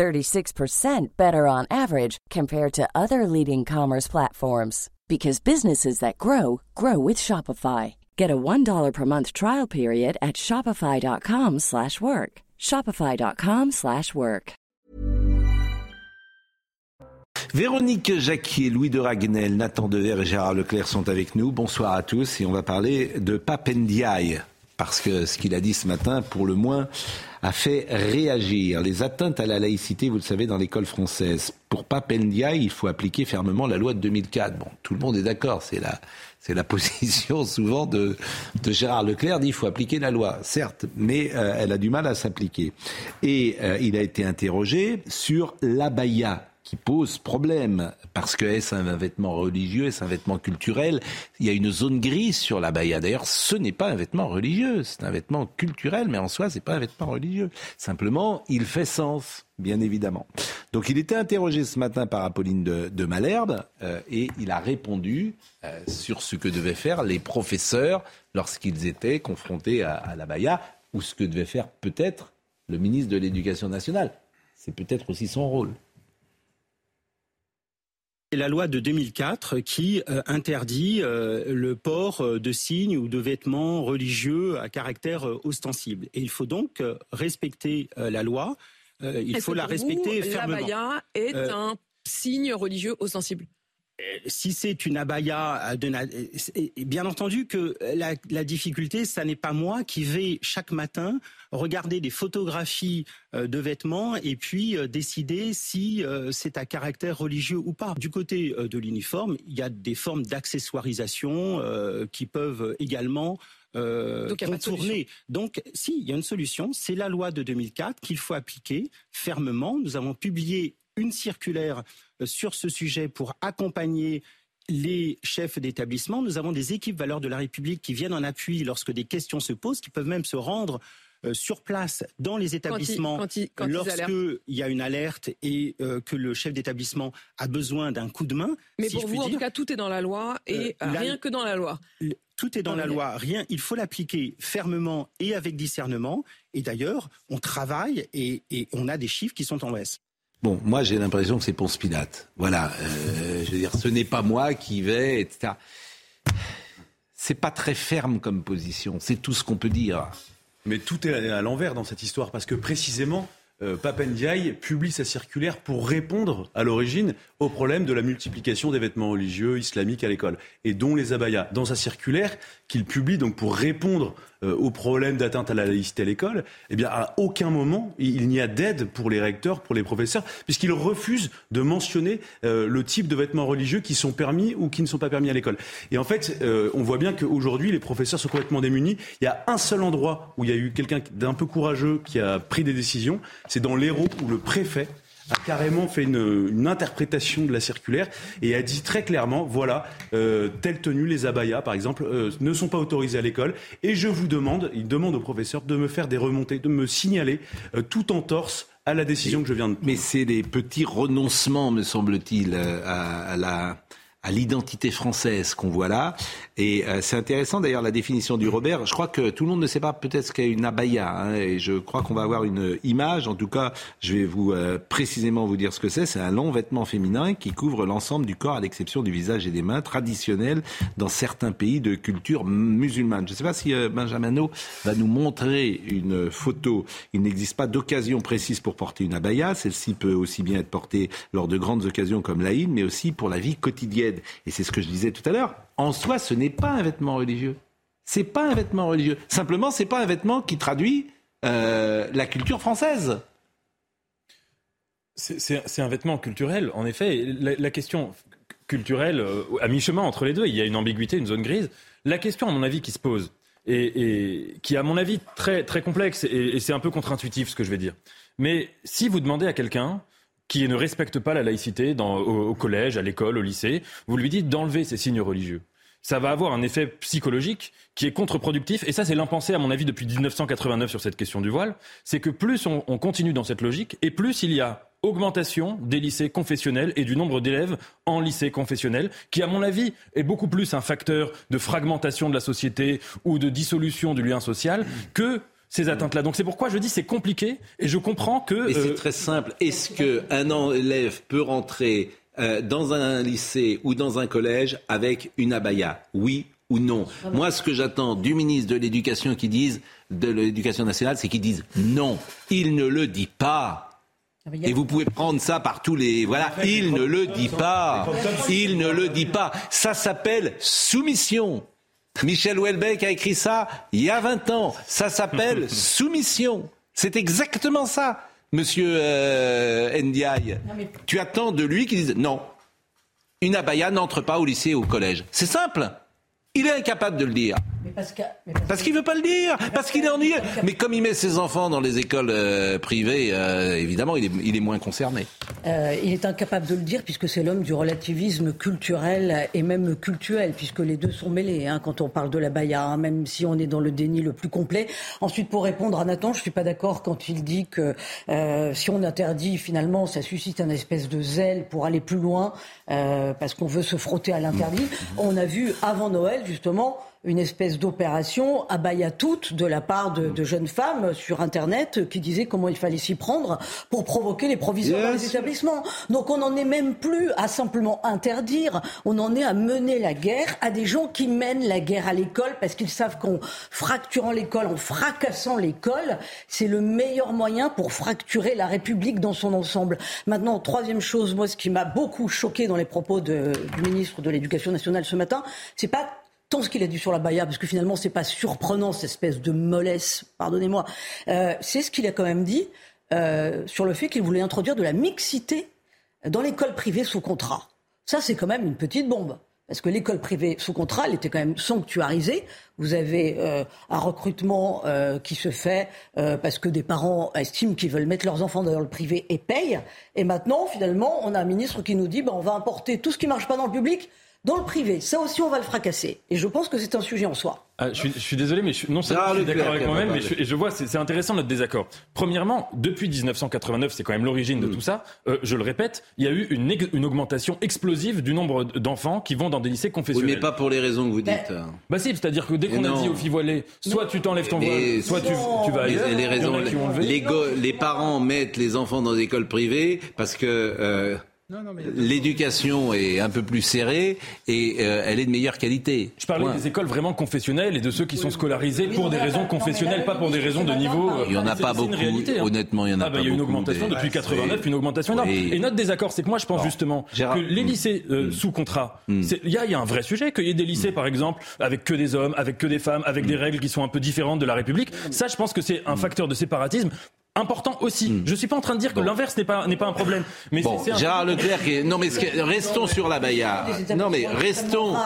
36% better on average compared to other leading commerce platforms because businesses that grow grow with Shopify. Get a $1 per month trial period at shopify.com/work. shopify.com/work. Véronique Jacquier, Louis de Raguenel, Nathan Dever et Gérard Leclerc sont avec nous. Bonsoir à tous et on va parler de Papendiaï parce que ce qu'il a dit ce matin, pour le moins, a fait réagir. Les atteintes à la laïcité, vous le savez, dans l'école française. Pour Papendia, il faut appliquer fermement la loi de 2004. Bon, tout le monde est d'accord, c'est la, c'est la position souvent de, de Gérard Leclerc, dit il faut appliquer la loi, certes, mais euh, elle a du mal à s'appliquer. Et euh, il a été interrogé sur l'abaya qui pose problème. Parce que est-ce un vêtement religieux, est-ce un vêtement culturel? Il y a une zone grise sur la baya. D'ailleurs, ce n'est pas un vêtement religieux, c'est un vêtement culturel, mais en soi, c'est pas un vêtement religieux. Simplement, il fait sens, bien évidemment. Donc, il était interrogé ce matin par Apolline de, Malherbe euh, et il a répondu euh, sur ce que devaient faire les professeurs lorsqu'ils étaient confrontés à, à la baya ou ce que devait faire peut-être le ministre de l'Éducation nationale. C'est peut-être aussi son rôle. C'est la loi de 2004 qui euh, interdit euh, le port euh, de signes ou de vêtements religieux à caractère ostensible. Et il faut donc respecter la loi. il faut la respecter fermement. L'abaya est un signe religieux ostensible? Si c'est une abaya, bien entendu que la, difficulté, ça n'est pas moi qui vais chaque matin regarder des photographies euh, de vêtements et puis euh, décider si euh, c'est à caractère religieux ou pas. Du côté de l'uniforme, il y a des formes d'accessoirisation qui peuvent également Donc, contourner. Donc, si, il y a une solution. C'est la loi de 2004 qu'il faut appliquer fermement. Nous avons publié une circulaire euh, sur ce sujet pour accompagner les chefs d'établissement. Nous avons des équipes valeurs de la République qui viennent en appui lorsque des questions se posent, qui peuvent même se rendre euh, sur place dans les établissements lorsqu'il y a une alerte et euh, que le chef d'établissement a besoin d'un coup de main. Mais pour vous, en tout cas, tout est dans la loi et rien que dans la loi. Tout est dans la loi, rien. Il faut l'appliquer fermement et avec discernement. Et d'ailleurs, on travaille et, et on a des chiffres qui sont en baisse. Bon, moi j'ai l'impression que c'est Ponce Pilate. Voilà, euh, je veux dire, ce n'est pas moi qui vais, etc. C'est pas très ferme comme position, c'est tout ce qu'on peut dire. Mais tout est à l'envers dans cette histoire, parce que précisément, euh, Papendiaï publie sa circulaire pour répondre à l'origine au problème de la multiplication des vêtements religieux islamiques à l'école, et dont les abayas. Dans sa circulaire, qu'il publie donc pour répondre euh, au problème d'atteinte à la laïcité à l'école, eh bien, à aucun moment, il n'y a d'aide pour les recteurs, pour les professeurs, puisqu'ils refusent de mentionner euh, le type de vêtements religieux qui sont permis ou qui ne sont pas permis à l'école. Et en fait, euh, on voit bien qu'aujourd'hui, les professeurs sont complètement démunis. Il y a un seul endroit où il y a eu quelqu'un d'un peu courageux qui a pris des décisions, c'est dans l'Hérault où le préfet a carrément fait une, interprétation de la circulaire et a dit très clairement, voilà, euh, telle tenue, les abayas par exemple, euh, ne sont pas autorisés à l'école et je vous demande, il demande au professeur de me faire des remontées, de me signaler euh, tout en torse à la décision que je viens de prendre. Mais c'est des petits renoncements, me semble-t-il, à, la à l'identité française qu'on voit là. Et euh, c'est intéressant d'ailleurs la définition du Robert. Je crois que tout le monde ne sait pas peut-être ce qu'est une abaya. Hein, et je crois qu'on va avoir une image. En tout cas, je vais vous euh, précisément vous dire ce que c'est. C'est un long vêtement féminin qui couvre l'ensemble du corps à l'exception du visage et des mains, traditionnel dans certains pays de culture musulmane. Je ne sais pas si euh, Benjamino va nous montrer une photo. Il n'existe pas d'occasion précise pour porter une abaya. Celle-ci peut aussi bien être portée lors de grandes occasions comme l'Aïd, mais aussi pour la vie quotidienne. Et c'est ce que je disais tout à l'heure. En soi, ce n'est pas un vêtement religieux. C'est pas un vêtement religieux. Simplement, c'est pas un vêtement qui traduit euh, la culture française. C'est un vêtement culturel, en effet. La, question culturelle, euh, à mi-chemin entre les deux, il y a une ambiguïté, une zone grise. La question, à mon avis, qui se pose, et, qui, à mon avis, très, très complexe, et c'est un peu contre-intuitif ce que je vais dire. Mais si vous demandez à quelqu'un, qui ne respecte pas la laïcité dans, au, collège, à l'école, au lycée, vous lui dites d'enlever ces signes religieux ça va avoir un effet psychologique qui est contre-productif. Et ça, c'est l'impensé, à mon avis, depuis 1989 sur cette question du voile. C'est que plus on, on, continue dans cette logique, et plus il y a augmentation des lycées confessionnels et du nombre d'élèves en lycée confessionnel, qui, à mon avis, est beaucoup plus un facteur de fragmentation de la société ou de dissolution du lien social que ces atteintes-là. Donc c'est pourquoi je dis c'est compliqué et je comprends que. Mais c'est euh, très simple. Est-ce qu'un élève peut rentrer euh, dans un lycée ou dans un collège avec une abaya? Oui ou non? Moi, ce que j'attends du ministre de l'Éducation qui dise de l'Éducation nationale, c'est qu'il dise non. Il ne le dit pas. Ah, Et vous pouvez prendre ça par tous les... Voilà, il ne le dit pas. Il ne le dit pas. Ça s'appelle soumission. Michel Houellebecq a écrit ça il y a 20 ans. Ça s'appelle soumission. C'est exactement ça, monsieur euh, Ndiaye. Tu attends de lui qu'il dise non. Une abaya n'entre pas au lycée ou au collège. C'est simple. Il est incapable de le dire. Parce qu'il ne veut pas le dire, parce qu'il est ennuyé. Mais comme il met ses enfants dans les écoles euh, privées, euh, évidemment, il est, il est, moins concerné. Euh, il est incapable de le dire puisque c'est l'homme du relativisme culturel et même cultuel, puisque les deux sont mêlés hein, quand on parle de la baya, hein, même si on est dans le déni le plus complet. Ensuite, pour répondre à Nathan, je ne suis pas d'accord quand il dit que si on interdit, finalement, ça suscite un espèce de zèle pour aller plus loin, parce qu'on veut se frotter à l'interdit. On a vu avant Noël justement, une espèce d'opération à toute de la part de, jeunes femmes sur Internet qui disaient comment il fallait s'y prendre pour provoquer les provisions dans les établissements. Donc on n'en est même plus à simplement interdire, on en est à mener la guerre à des gens qui mènent la guerre à l'école parce qu'ils savent qu'en fracturant l'école, en fracassant l'école, c'est le meilleur moyen pour fracturer la République dans son ensemble. Maintenant, troisième chose, moi ce qui m'a beaucoup choqué dans les propos du ministre de l'Éducation nationale ce matin, c'est pas tant ce qu'il a dit sur la Baïa, parce que finalement, c'est pas surprenant, cette espèce de mollesse, pardonnez-moi, euh, c'est ce qu'il a quand même dit euh, sur le fait qu'il voulait introduire de la mixité dans l'école privée sous contrat. Ça, c'est quand même une petite bombe. Parce que l'école privée sous contrat, elle était quand même sanctuarisée. Vous avez euh, un recrutement qui se fait parce que des parents estiment qu'ils veulent mettre leurs enfants dans le privé et payent. Et maintenant, finalement, on a un ministre qui nous dit ben, on va importer tout ce qui marche pas dans le public dans le privé, ça aussi, on va le fracasser. Et je pense que c'est un sujet en soi. Ah, je, suis, désolé, mais je, non seulement je suis d'accord avec moi-même, mais je, vois, c'est intéressant notre désaccord. Premièrement, depuis 1989, c'est quand même l'origine de mm. tout ça. Euh, je le répète, il y a eu une, une augmentation explosive du nombre d'enfants qui vont dans des lycées confessionnels. Oui, mais pas pour les raisons que vous dites. Bah, si, c'est-à-dire que dès qu'on a dit aux filles voilées, soit tu t'enlèves ton voile, soit tu, tu vas ailleurs. Les, raisons, les, les, parents mettent les enfants dans des écoles privées parce que. Euh, L'éducation est un peu plus serrée et euh, elle est de meilleure qualité. Je parlais des écoles vraiment confessionnelles et de ceux qui sont scolarisés pour des raisons confessionnelles, pas pour des raisons de niveau. Il n'y en a pas beaucoup. Hein. Honnêtement, il y en a ah, bah, pas beaucoup. Il y a une augmentation depuis 89, une augmentation énorme. Et notre désaccord, c'est que moi, je pense justement que les lycées euh, hmm. sous contrat, hmm. il y, a un vrai sujet. Qu'il y ait des lycées, hmm. par exemple, avec que des hommes, avec que des femmes, avec des règles qui sont un peu différentes de la République. Ça, je pense que c'est un facteur de séparatisme important aussi. Hmm. Je suis pas en train de dire que l'inverse n'est pas n'est pas un problème. Mais bon, Gérard Leclerc, non mais restons sur la Baïa. Non mais restons.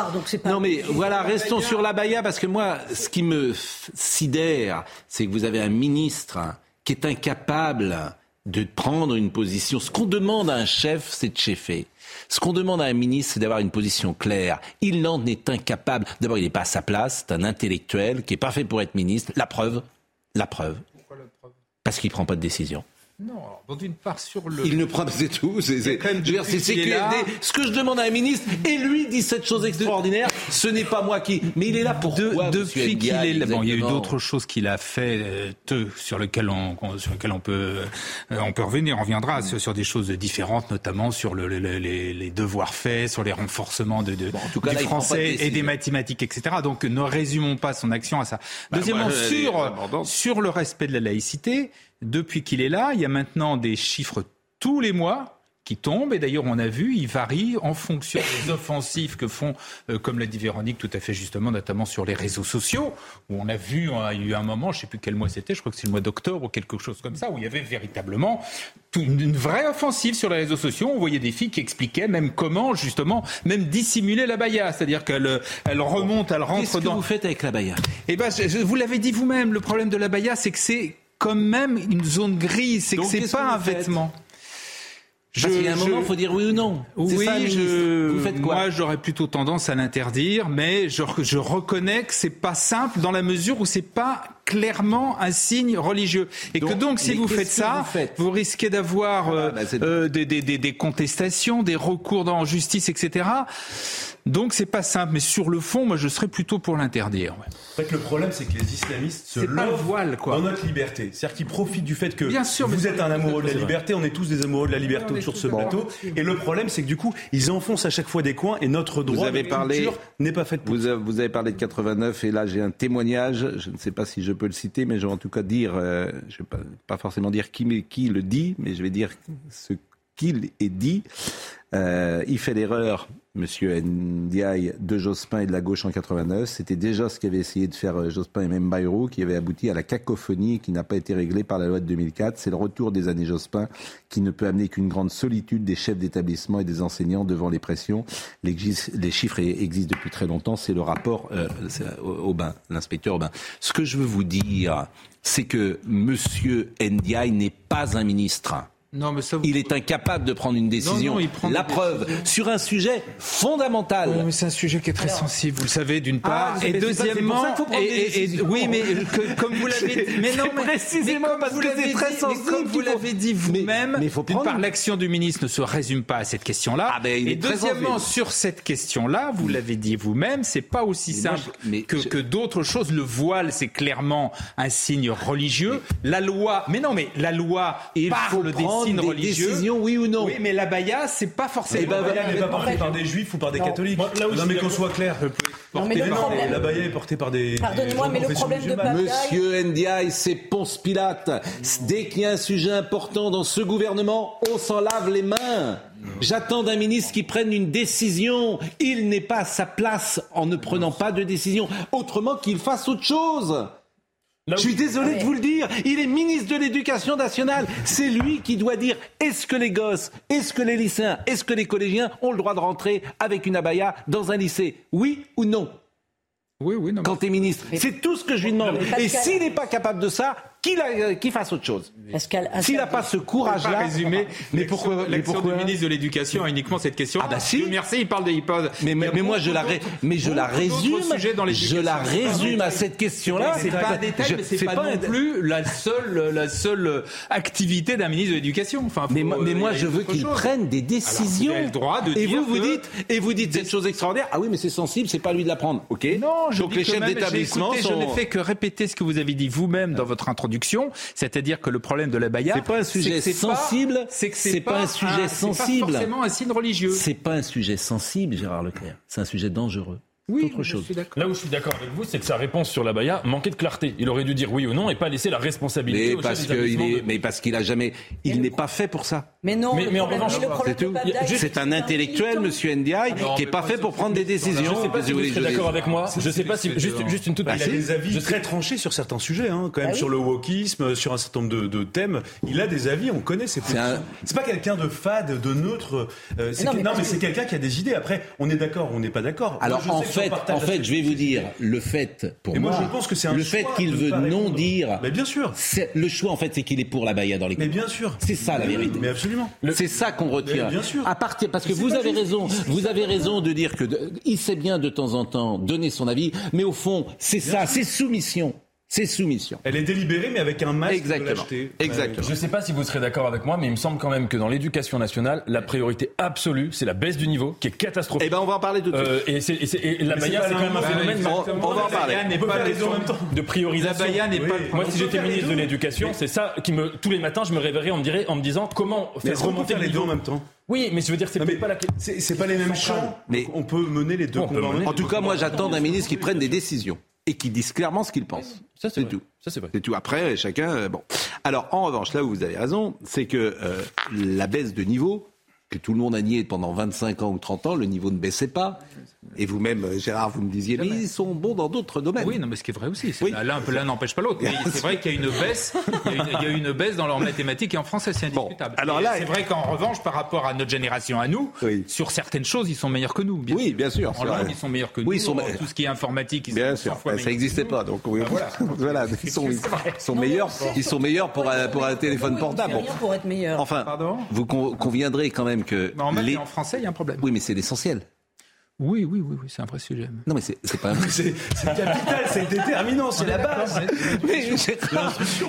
Non mais voilà, restons sur la Baïa parce que moi, ce qui me sidère, c'est que vous avez un ministre qui est incapable de prendre une position. Ce qu'on demande à un chef, c'est de chefer. Ce qu'on demande à un ministre, c'est d'avoir une position claire. Il en est incapable. D'abord, il n'est pas à sa place. C'est un intellectuel qui est parfait pour être ministre. La preuve, la preuve, parce qu'il prend pas de décision. Non, dans une part sur le. Il ne prend pas, c'est tout. C'est, c'est, Ce que je demande à un ministre, et lui dit cette chose extraordinaire, ce n'est pas moi qui. Mais il est là pour Depuis qu'il est là. Bon, il y a eu d'autres choses qu'il a fait, euh, sur lesquelles on, sur lesquelles on peut, euh, on peut revenir. On reviendra sur, des choses différentes, notamment sur le, les, devoirs faits, sur les renforcements de, de du français et des mathématiques, etc. Donc, ne résumons pas son action à ça. Bah, Deuxièmement, sur, sur le respect de la laïcité, depuis qu'il est là, il y a maintenant des chiffres tous les mois qui tombent. Et d'ailleurs, on a vu, ils varient en fonction des offensives que font, euh, comme l'a dit Véronique tout à fait justement, notamment sur les réseaux sociaux, où on a vu, il y a eu un moment, je ne sais plus quel mois c'était, je crois que c'est le mois d'octobre ou quelque chose comme ça, où il y avait véritablement une vraie offensive sur les réseaux sociaux. On voyait des filles qui expliquaient même comment, justement, même dissimuler la baya, c'est-à-dire qu'elle elle remonte, elle rentre Qu'est-ce dans. que vous faites avec la baya? Eh ben, vous l'avez dit vous-même, le problème de la baya, c'est que c'est quand même une zone grise, c'est que c'est pas un vêtement. Parce qu'il y a un moment, il faut dire oui ou non. Oui, je... vous faites quoi Moi, j'aurais plutôt tendance à l'interdire, mais je, je reconnais que c'est pas simple dans la mesure où c'est pas clairement un signe religieux. Et que donc, si vous faites ça, vous, risquez d'avoir ah, bah, euh, euh, des, des, des, des, contestations, des recours dans justice, etc. Donc c'est pas simple, mais sur le fond, moi je serais plutôt pour l'interdire. En fait, le problème, c'est que les islamistes se voile, quoi. dans notre liberté. C'est-à-dire qu'ils profitent du fait que Bien sûr, vous êtes un amoureux de la liberté, on est tous des amoureux de la liberté autour de ce plateau. Et le problème, c'est que du coup, ils enfoncent à chaque fois des coins et notre droit vous avez parlé, n'est pas fait pour vous, avez, vous avez parlé de 89 et là j'ai un témoignage, je ne sais pas si je peux le citer, mais je vais en tout cas dire, euh, je ne vais pas, pas, forcément dire qui, qui le dit, mais je vais dire ce qu'il est dit. Euh, il fait l'erreur, Monsieur Ndiaye, de Jospin et de la gauche en 89. C'était déjà ce qu'avait essayé de faire euh, Jospin et même Bayrou, qui avait abouti à la cacophonie qui n'a pas été réglée par la loi de 2004. C'est le retour des années Jospin qui ne peut amener qu'une grande solitude des chefs d'établissement et des enseignants devant les pressions. Les, chiffres existent depuis très longtemps. C'est le rapport euh, Aubin, l'inspecteur Aubin. Ce que je veux vous dire, c'est que Monsieur Ndiaye n'est pas un ministre. Non, mais ça, Il est incapable de prendre une décision. La preuve, sur un sujet fondamental. mais c'est un sujet qui est très sensible, vous le savez, d'une part. Ah, et deuxièmement, et, oui, mais comme vous l'avez dit, mais non, mais, précisément parce que c'est très sensible. Comme vous l'avez dit vous-même, d'une part, l'action du ministre ne se résume pas à cette question-là. Ah, ben, et deuxièmement, sur cette question-là, vous l'avez dit vous-même, c'est pas aussi simple que, que d'autres choses. Le voile, c'est clairement un signe religieux. La loi, mais non, mais la loi parle des signes religieux. Décision, oui ou non Oui, mais la baya, c'est pas forcément. Eh ben, la baya n'est pas portée par des juifs ou par des catholiques. non, mais qu'on soit clair. Non, mais la baya est portée par des. Pardonnez-moi, mais le problème de Monsieur Ndiaye, c'est Ponce Pilate. Dès qu'il y a un sujet important dans ce gouvernement, on s'en lave les mains. J'attends d'un ministre qui prenne une décision. Il n'est pas à sa place en ne prenant pas de décision. Autrement qu'il fasse autre chose. Je suis désolé de vous le dire, il est ministre de l'Éducation nationale. C'est lui qui doit dire est-ce que les gosses, est-ce que les lycéens, est-ce que les collégiens ont le droit de rentrer avec une abaya dans un lycée? Oui ou non? Oui, oui, non, quand tu es ministre. C'est tout ce que je lui demande. Et s'il n'est pas capable de ça, euh, qu'il fasse autre chose. S'il n'a pas ce courage-là. résumer. Mais pourquoi L'action du ministre de l'Éducation a uniquement cette question. Ah bah si. Merci, il parle des hypothèses. Mais, mais, moi je la, mais je la résume. Je la résume à cette question-là. C'est pas un détail, mais c'est pas, non plus la seule, la seule activité d'un ministre de l'Éducation. Enfin, mais, mais moi je veux qu'il prenne des décisions. Alors, il a le droit de et vous vous dites, et vous dites cette chose extraordinaire. Ah oui, mais c'est sensible, c'est pas lui de la prendre. Ok. Non, je Donc les chefs d'établissement sont. Je n'ai fait que répéter ce que vous avez dit vous-même dans votre introduction c'est-à-dire que le problème de la baya, c'est pas un sujet sensible, c'est que c'est pas, un sujet sensible, pas forcément un signe religieux. C'est pas un sujet sensible, Gérard Leclerc. C'est un sujet dangereux. Oui, autre chose. Là où je suis d'accord avec vous, c'est que sa réponse sur la Baya manquait de clarté. Il aurait dû dire oui ou non et pas laisser la responsabilité. Mais parce qu'il est, mais parce qu'il a jamais, il n'est pas fait pour ça. Mais non. Mais, en revanche, c'est un intellectuel, Monsieur Ndiaye, qui n'est pas fait pour prendre des décisions. Je ne sais pas si vous êtes d'accord avec moi. Je ne sais pas si juste, juste une toute. Bah, il a des avis très tranchés sur certains sujets, hein, quand même bah sur le wokisme, sur un certain nombre de, thèmes. Il a des avis, on connaît ses positions. C'est pas quelqu'un de fade, de neutre. Euh, non, mais c'est quelqu'un qui a des idées. Après, on est d'accord, on n'est pas d'accord. Alors fait, en fait, je vais vous dire, le fait, pour moi, je pense que c'est le fait qu'il veut non dire. Mais bien sûr. Le choix, en fait, c'est qu'il est pour la Baïa dans les Mais bien sûr. C'est ça la vérité. Mais absolument. C'est ça qu'on retient. bien sûr. À partir, parce que vous avez raison, vous avez raison de dire que il sait bien de temps en temps donner son avis, mais au fond, c'est ça, c'est soumission. C'est soumission. Elle est délibérée, mais avec un masque Exactement. de Exactement. Je ne sais pas si vous serez d'accord avec moi, mais il me semble quand même que dans l'éducation nationale, la priorité absolue, c'est la baisse du niveau, qui est catastrophique. Eh ben, on va en parler tout de suite. Euh, et, et, la Baïa, c'est quand même un phénomène. On, va en parler. n'est pas de priorisation. La n'est pas. Moi, si j'étais ministre de l'éducation, c'est ça qui me tous les matins, je me réveillerais en me dirait, en me disant comment faire remonter les deux en même temps. Oui, mais je veux dire, c'est pas la. C'est pas les mêmes champs. Mais on peut mener les deux. En tout cas, moi, j'attends d'un ministre qui prenne des décisions et qui disent clairement ce qu'ils pensent. Ça, c'est tout. Ça, c'est vrai. C'est tout. Après, chacun. Euh, bon. Alors, en revanche, là où vous avez raison, c'est que euh, la baisse de niveau, que tout le monde a nié pendant 25 ans ou 30 ans, le niveau ne baissait pas. Et vous-même, Gérard, vous me disiez, mais ils sont bons dans d'autres domaines. Oui, non, mais ce qui est vrai aussi. L'un n'empêche pas l'autre. Mais c'est vrai qu'il y a une baisse. Il y a une, baisse dans leurs mathématiques et en français, c'est indiscutable. alors là, c'est vrai qu'en revanche, par rapport à notre génération, à nous, sur certaines choses, ils sont meilleurs que nous. Bien oui, bien sûr. En langue, ils sont meilleurs que nous. Sont... Tout ce qui est informatique, ils bien sûr. ça n'existait pas. Donc ben voilà, ils sont, sont meilleurs. Ils sont meilleurs pour un, pour un téléphone portable. Pour être meilleur. Enfin, vous conviendrez quand même que. Mais en français, il y a un problème. Oui, mais c'est l'essentiel. Oui, oui, oui, oui c'est un vrai sujet. Non, mais c'est pas un C'est capital, c'est déterminant, c'est la base.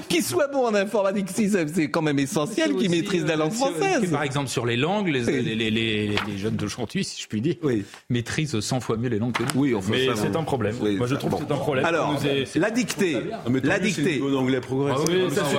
qu'il soit bon en informatique, c'est quand même essentiel qu'il maîtrise la langue française. Par exemple, sur les langues, les, les, les, les jeunes d'aujourd'hui, si je puis dire, oui. maîtrisent 100 fois mieux les langues que nous. Oui, enfin, mais c'est un problème. Moi, je trouve que c'est un problème. Alors, la dictée. La dictée.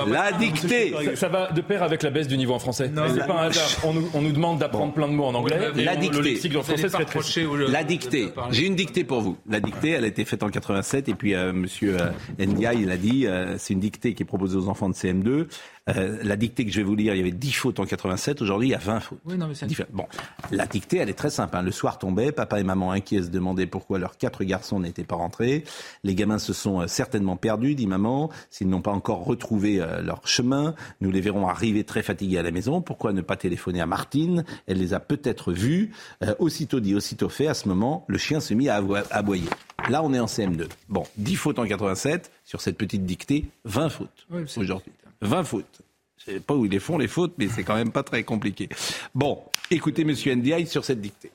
La dictée. Ça va de pair avec la baisse du niveau en français. C'est pas un hasard. On nous demande d'apprendre plein de mots en anglais. La dictée. Le lexique en français serait très la dictée. J'ai une dictée pour vous. La dictée, elle a été faite en 87 et puis euh, Monsieur euh, Ndiaye, il a dit, euh, c'est une dictée qui est proposée aux enfants de CM2. Euh, la dictée que je vais vous lire, il y avait 10 fautes en 87, aujourd'hui il y a 20 fautes. Oui, non, mais c'est bon, la dictée, elle est très simple. Hein. Le soir tombait, papa et maman inquiets se demandaient pourquoi leurs quatre garçons n'étaient pas rentrés. Les gamins se sont euh, certainement perdus, dit maman, s'ils n'ont pas encore retrouvé euh, leur chemin. Nous les verrons arriver très fatigués à la maison. Pourquoi ne pas téléphoner à Martine? Elle les a peut-être vus. aussitôt dit, aussitôt fait. À ce moment, le chien se mit à aboyer. Là, on est en CM2. Bon, 10 fautes en 87 sur cette petite dictée, 20 fautes aujourd'hui. 20 fautes. Je sais pas où ils les font les fautes, mais c'est quand même pas très compliqué. Bon, écoutez Monsieur Ndiaye sur cette dictée.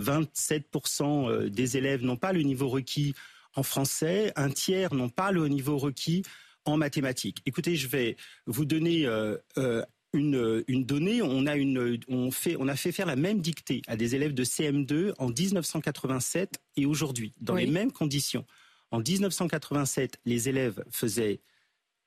27% euh, des élèves n'ont pas le niveau requis en français, un tiers n'ont pas le niveau requis en mathématiques. Écoutez, je vais vous donner euh, euh, une, donnée. On a, une, on, fait, on a fait faire la même dictée à des élèves de CM2 en 1987 et aujourd'hui, dans les mêmes conditions. En 1987, les élèves faisaient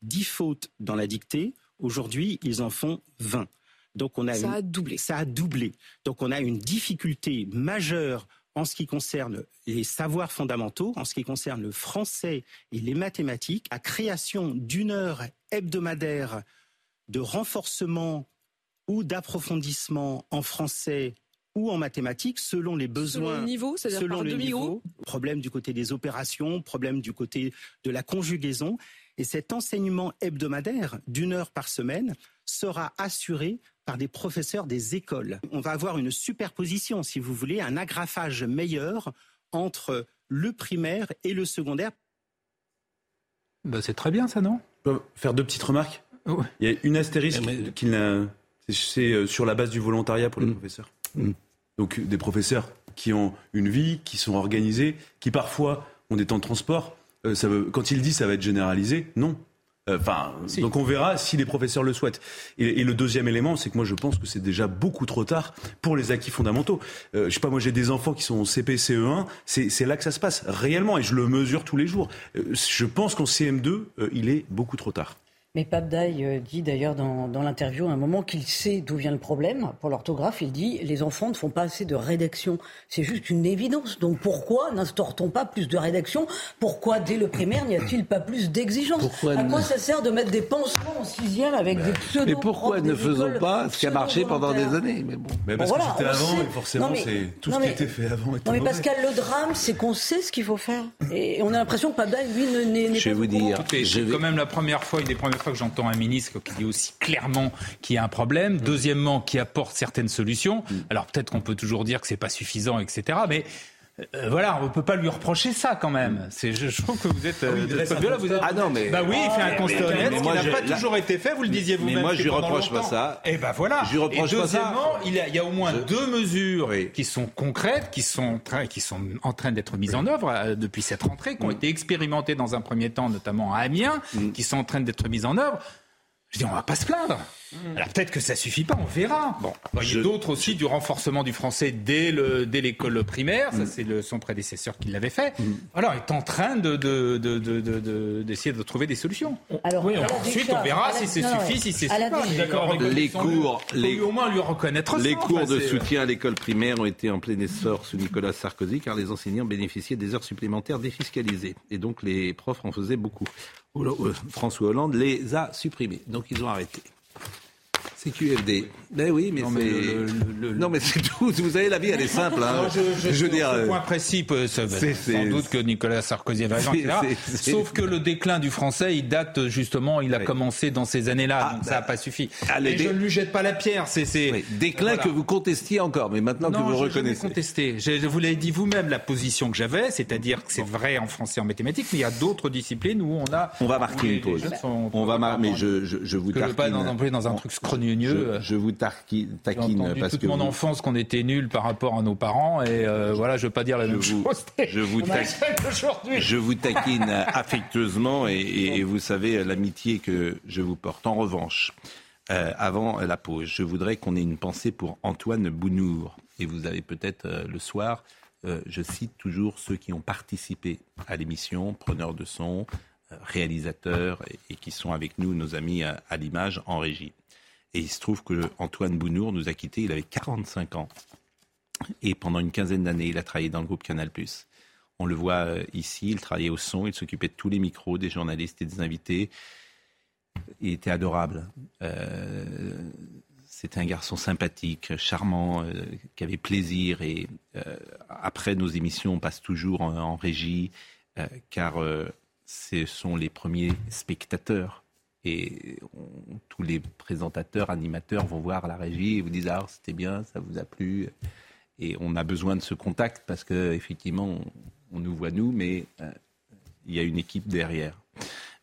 10 fautes dans la dictée. Aujourd'hui, ils en font 20. Donc on a ça a doublé. Ça a doublé. Donc on a une difficulté majeure en ce qui concerne les savoirs fondamentaux, en ce qui concerne le français et les mathématiques, à création d'une heure hebdomadaire de renforcement ou d'approfondissement en français ou en mathématiques selon les besoins. Selon le niveau, c'est-à-dire selon le niveau. Problème du côté des opérations, problème du côté de la conjugaison. Et cet enseignement hebdomadaire d'une heure par semaine sera assuré par des professeurs des écoles. On va avoir une superposition, si vous voulez, un agrafage meilleur entre le primaire et le secondaire. Ben c'est très bien ça, non? Je peux faire deux petites remarques? Il y a une astérisque qui c'est euh, sur la base du volontariat pour les mm. professeurs. Mm. Donc des professeurs qui ont une vie, qui sont organisés, qui parfois ont des temps de transport. Euh, ça veut, quand il dit ça va être généralisé, non. Euh, enfin, donc on verra si les professeurs le souhaitent. Et, le deuxième élément, c'est que moi je pense que c'est déjà beaucoup trop tard pour les acquis fondamentaux. Euh, je sais pas, moi j'ai des enfants qui sont au CP, CE1, c'est là que ça se passe réellement et je le mesure tous les jours. je pense qu'en CM2, il est beaucoup trop tard. Mais Pape euh, dit d'ailleurs dans, dans l'interview à un moment qu'il sait d'où vient le problème. Pour l'orthographe, il dit les enfants ne font pas assez de rédaction. C'est juste une évidence. Donc pourquoi n'instaure-t-on pas plus de rédaction? Pourquoi dès le primaire n'y a-t-il pas plus d'exigence À quoi ça sert de mettre des pansements en sixième avec des pseudo Mais pourquoi ne faisons pas ce qui a marché pendant des années? Mais bon. Mais parce que c'était avant et forcément c'est tout ce qui était fait avant. Non mais Pascal, le drame, c'est qu'on sait ce qu'il faut faire et on a l'impression que Pape lui n'est pas. Je vais vous dire. C'est quand même la première fois, une des premières fois que j'entends un ministre qui dit aussi clairement qu'il y a un problème. Deuxièmement, qui apporte certaines solutions. Mm. Alors peut-être qu'on peut toujours dire que c'est pas suffisant, etc. Mais euh, voilà, on ne peut pas lui reprocher ça quand même. C'est, je, trouve que vous êtes. Ah, vous êtes... ah non, mais. Bah oui, il fait un constat honnête, ce qui n'a pas toujours été fait, vous le disiez vous-même. Mais moi, je lui reproche pas ça. Et eh ben voilà. Je lui reproche pas ça. Il y, a, il y a au moins deux mesures qui sont concrètes, qui sont, qui sont en train d'être mises en œuvre euh, depuis cette rentrée, qui ont mm. été expérimentées dans un premier temps, notamment à Amiens, mm. qui sont en train d'être mises en œuvre. Je dis, on va pas se plaindre. Hmm. Alors peut-être que ça suffit pas, on verra. Bon, il y a d'autres aussi du renforcement du français dès le dès l'école primaire. Ça hmm. c'est son prédécesseur qui l'avait fait. Hmm. Alors il est en train de d'essayer de, de, de, de, trouver des solutions. Alors, oui, ensuite on verra si c'est suffit, si c'est D'accord. Les cours, les au moins lui reconnaître. Les cours de soutien à l'école primaire ont été en plein essor sous Nicolas Sarkozy, car les enseignants bénéficiaient des heures supplémentaires défiscalisées, et donc les profs en faisaient beaucoup. Euh, François Hollande les a supprimés. Donc ils ont arrêté. C'est QFD. Ben oui, mais c'est. Non, mais c'est tout. Vous savez, la vie, elle est simple. Hein. je, je, veux dire. Ce point précis, sans doute que Nicolas Sarkozy avait raison, Sauf que le déclin du français, il date justement, il a commencé dans ces années-là, ah, donc ça n'a bah, pas suffi. Et je ne lui jette pas la pierre. C'est déclin que vous contestiez encore, mais maintenant que vous reconnaissez. contesté. Je, vous l'avez dit vous-même la position que j'avais, c'est-à-dire que c'est vrai en français, en mathématiques, mais il y a d'autres disciplines où on a. On va marquer une pause. On va mais je, je, je vous tarquine. pas dans, dans un truc scrogneux. Je, vous taquine, parce toute mon enfance qu'on était nuls par rapport à nos parents et euh, voilà, je veux pas dire la même chose. Je vous, je vous taquine affectueusement et, vous savez l'amitié que je vous porte. En revanche, euh, avant la pause, je voudrais qu'on ait une pensée pour Antoine Bounour. Et vous avez peut-être euh, le soir, je cite toujours ceux qui ont participé à l'émission, preneurs de son, réalisateurs et, qui sont avec nous, nos amis à, à l'image en régie. Et il se trouve que Antoine Bounour nous a quittés, il avait 45 ans. Et pendant une quinzaine d'années, il a travaillé dans le groupe Canal+. On le voit euh, ici, il travaillait au son, il s'occupait de tous les micros, des journalistes et des invités. Il était adorable. Euh, c'était un garçon sympathique, charmant, euh, qui avait plaisir. Et après nos émissions, on passe toujours en régie, car ce sont les premiers spectateurs et tous les présentateurs, animateurs vont voir la régie et vous disent ah c'était bien, ça vous a plu. Et on a besoin de ce contact parce que effectivement on, nous voit nous, mais euh, il y a une équipe derrière,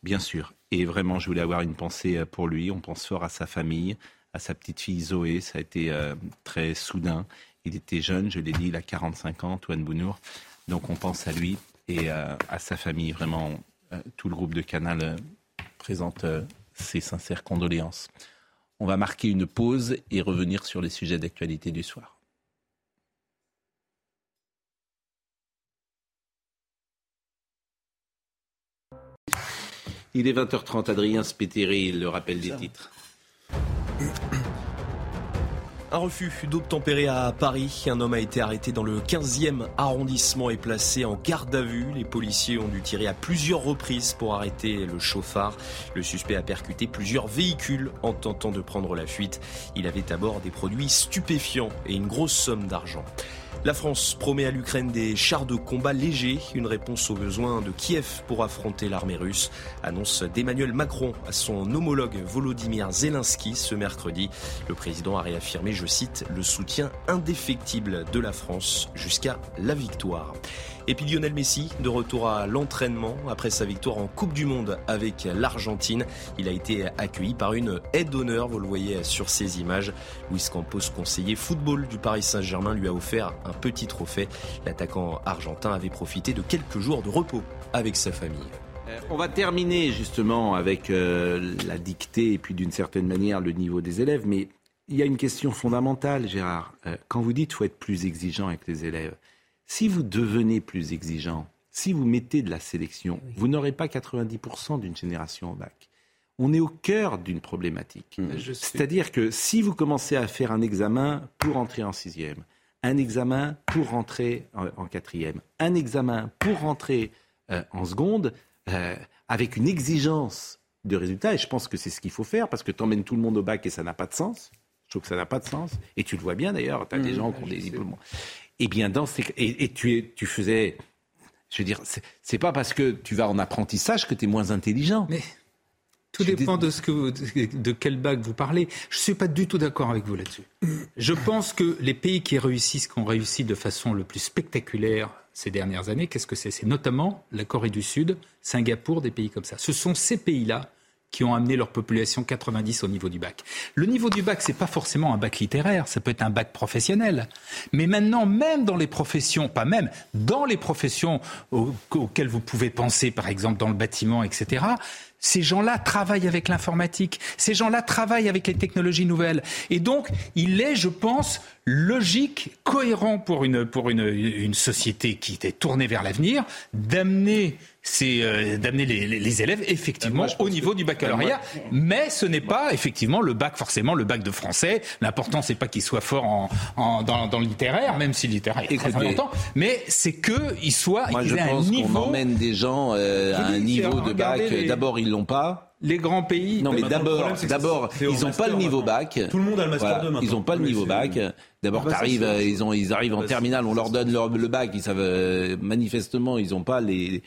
bien sûr. Et vraiment, je voulais avoir une pensée euh, pour lui. On pense fort à sa famille, à sa petite fille Zoé. Ça a été euh, très soudain. Il était jeune, je l'ai dit, il a 45 ans, Toine Bounour. Donc on pense à lui et à sa famille. Vraiment, tout le groupe de Canal présente euh, ses sincères condoléances. On va marquer une pause et revenir sur les sujets d'actualité du soir. Il est 20h30, Adrien Spétéré, le rappel des titres. Un refus d'obtempérer à Paris. Un homme a été arrêté dans le 15e arrondissement et placé en garde à vue. Les policiers ont dû tirer à plusieurs reprises pour arrêter le chauffard. Le suspect a percuté plusieurs véhicules en tentant de prendre la fuite. Il avait à bord des produits stupéfiants et une grosse somme d'argent. La France promet à l'Ukraine des chars de combat légers, une réponse aux besoins de Kiev pour affronter l'armée russe, annonce d'Emmanuel Macron à son homologue Volodymyr Zelensky ce mercredi. Le président a réaffirmé, je cite, le soutien indéfectible de la France jusqu'à la victoire. Et puis Lionel Messi, de retour à l'entraînement après sa victoire en Coupe du Monde avec l'Argentine. Il a été accueilli par une aide d'honneur, vous le voyez sur ces images. Luis Campos, conseiller football du Paris Saint-Germain, lui a offert un petit trophée. L'attaquant argentin avait profité de quelques jours de repos avec sa famille. Euh, on va terminer justement avec euh, la dictée et puis d'une certaine manière le niveau des élèves, mais il y a une question fondamentale, Gérard. Euh, quand vous dites faut être plus exigeant avec les élèves, si vous devenez plus exigeant, si vous mettez de la sélection, vous n'aurez pas 90% d'une génération au bac. On est au cœur d'une problématique. Mmh. C'est-à-dire que si vous commencez à faire un examen pour entrer en sixième, un examen pour rentrer en, quatrième, un examen pour rentrer euh, en seconde, euh, avec une exigence de résultats, et je pense que c'est ce qu'il faut faire, parce que tu emmènes tout le monde au bac et ça n'a pas de sens. Je trouve que ça n'a pas de sens. Et tu le vois bien d'ailleurs, tu as des mmh. gens qui ont des diplômes. Eh bien, dans ces... et, et tu, tu faisais. Je veux dire, c'est pas parce que tu vas en apprentissage que tu es moins intelligent. Mais tout dépend de, ce que de quel bac vous parlez. Je ne suis pas du tout d'accord avec vous là-dessus. Je pense que les pays qui réussissent, qui ont réussi de façon le plus spectaculaire ces dernières années, qu'est-ce que c'est? C'est notamment la Corée du Sud, Singapour, des pays comme ça. Ce sont ces pays-là qui ont amené leur population 90 au niveau du bac. Le niveau du bac, c'est pas forcément un bac littéraire, ça peut être un bac professionnel. Mais maintenant, même dans les professions, pas même, dans les professions auxquelles vous pouvez penser, par exemple dans le bâtiment, etc., ces gens-là travaillent avec l'informatique, ces gens-là travaillent avec les technologies nouvelles. Et donc, il est, je pense, logique, cohérent pour une, pour une, une société qui était tournée vers l'avenir, d'amener c'est euh, d'amener les, élèves effectivement au niveau du baccalauréat. mais ce n'est pas effectivement le bac forcément le bac de français. L'important c'est pas qu'il soit fort en, dans, le littéraire, même si le littéraire est très important, mais c'est que il soit Moi, je pense qu'on emmène des gens euh, à un niveau de bac. D'abord, ils ils l'ont pas. Les grands pays. Non, mais d'abord, d'abord, ils n'ont pas le niveau bac. Tout le monde a le master 2 Ils n'ont pas le niveau bac. D'abord, bah t'arrives, ils ont, ils arrivent en terminale, on leur donne le bac, ils savent manifestement, ils n'ont pas les euh,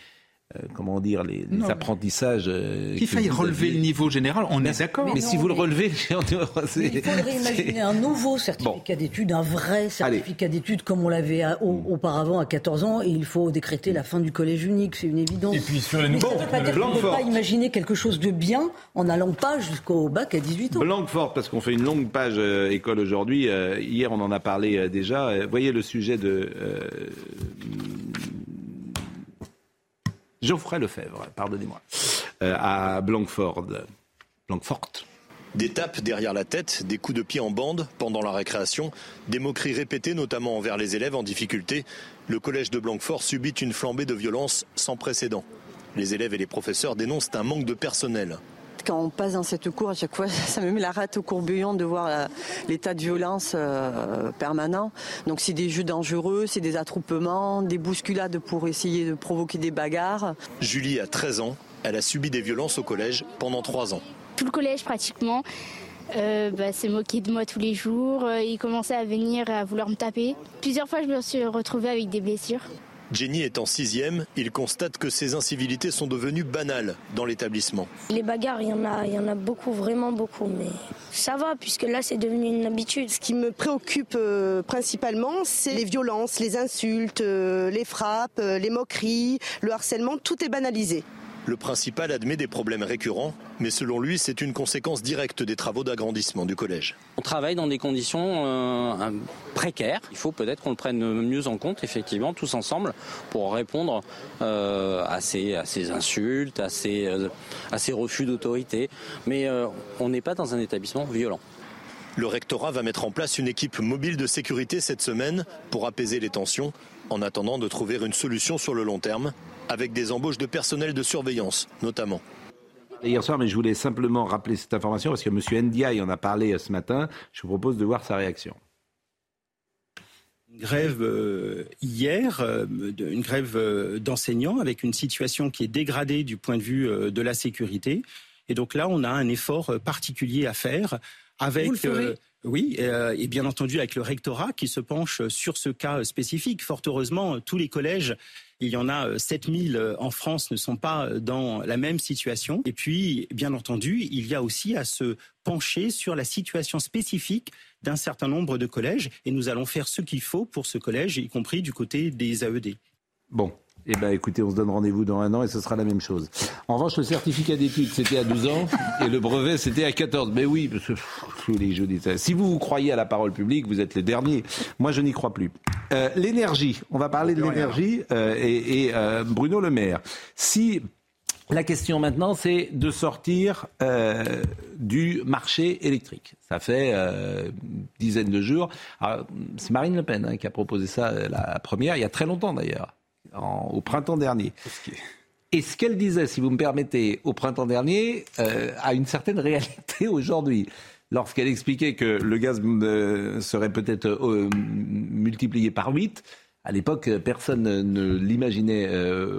comment dire, les, apprentissages. Euh, Qu'il faille relever le niveau général, on est d'accord. Mais, si vous le relevez, il faudrait imaginer un nouveau certificat d'études, un vrai certificat d'études comme on l'avait auparavant à 14 ans, et il faut décréter la fin du collège unique, c'est une évidence. Et puis sur les nouveaux, on ne peut pas imaginer quelque chose de bien en n'allant pas jusqu'au bac à 18 ans. Blanquefort, parce qu'on fait une longue page euh, école aujourd'hui. hier, on en a parlé déjà. voyez le sujet de Geoffrey Lefebvre, pardonnez-moi, euh, à Blanquefort. Blanquefort. Des tapes derrière la tête, des coups de pied en bande pendant la récréation, des moqueries répétées notamment envers les élèves en difficulté. Le collège de Blanquefort subit une flambée de violence sans précédent. Les élèves et les professeurs dénoncent un manque de personnel. Quand on passe dans cette cour, à chaque fois, ça me met la rate au courbillon de voir euh, l'état de violence euh, permanent. Donc c'est des jeux dangereux, c'est des attroupements, des bousculades pour essayer de provoquer des bagarres. Julie a 13 ans, elle a subi des violences au collège pendant 3 ans. Tout le collège pratiquement. Euh, bah, s'est moqué de moi tous les jours. Il commençait à venir à vouloir me taper. Plusieurs fois, je me suis retrouvée avec des blessures. Jenny est en sixième. Il constate que ces incivilités sont devenues banales dans l'établissement. Les bagarres, il y en a, il y en a beaucoup, vraiment beaucoup, mais ça va puisque là, c'est devenu une habitude. Ce qui me préoccupe euh, principalement, c'est les violences, les insultes, euh, les frappes, euh, les moqueries, le harcèlement. Tout est banalisé. Le principal admet des problèmes récurrents, mais selon lui, c'est une conséquence directe des travaux d'agrandissement du collège. On travaille dans des conditions euh, précaires. Il faut peut-être qu'on le prenne mieux en compte, effectivement, tous ensemble, pour répondre euh, à, ces, insultes, à ces, euh, à ces refus d'autorité. Mais on n'est pas dans un établissement violent. Le rectorat va mettre en place une équipe mobile de sécurité cette semaine pour apaiser les tensions, en attendant de trouver une solution sur le long terme avec des embauches de personnel de surveillance notamment. Hier soir, mais je voulais simplement rappeler cette information parce que M. Ndiaye en a parlé euh, ce matin. Je vous propose de voir sa réaction. Une grève euh, hier, euh, une grève d'enseignants avec une situation qui est dégradée du point de vue de la sécurité. Et donc là, on a un effort particulier à faire avec. Oui, et bien entendu avec le rectorat qui se penche sur ce cas spécifique. Fort heureusement, tous les collèges il y en a 7000 euh, euh, en France ne sont pas euh, dans la même situation. Et puis, bien entendu, il y a aussi à se pencher sur la situation spécifique d'un certain nombre de collèges. Et nous allons faire ce qu'il faut pour ce collège, y compris du côté des AED. Bon, eh bien, écoutez, on se donne rendez-vous dans un an et ce sera la même chose. En revanche, le certificat d'études, c'était à 12 ans et le brevet, c'était à 14. Mais oui, parce que les jeux Si vous, vous croyez à la parole publique, vous êtes les derniers. Moi, je n'y crois plus. Euh, l'énergie, on va parler de l'énergie euh, et, euh, Bruno Le Maire. Si la question maintenant, c'est de sortir du marché électrique. Ça fait une dizaine de jours. C'est Marine Le Pen hein, qui a proposé ça la première, il y a très longtemps d'ailleurs au printemps dernier. Et ce qu'elle disait, si vous me permettez, au printemps dernier, euh, a une certaine réalité aujourd'hui. Lorsqu'elle expliquait que le gaz euh, serait peut-être euh, multiplié par 8, à l'époque, personne ne l'imaginait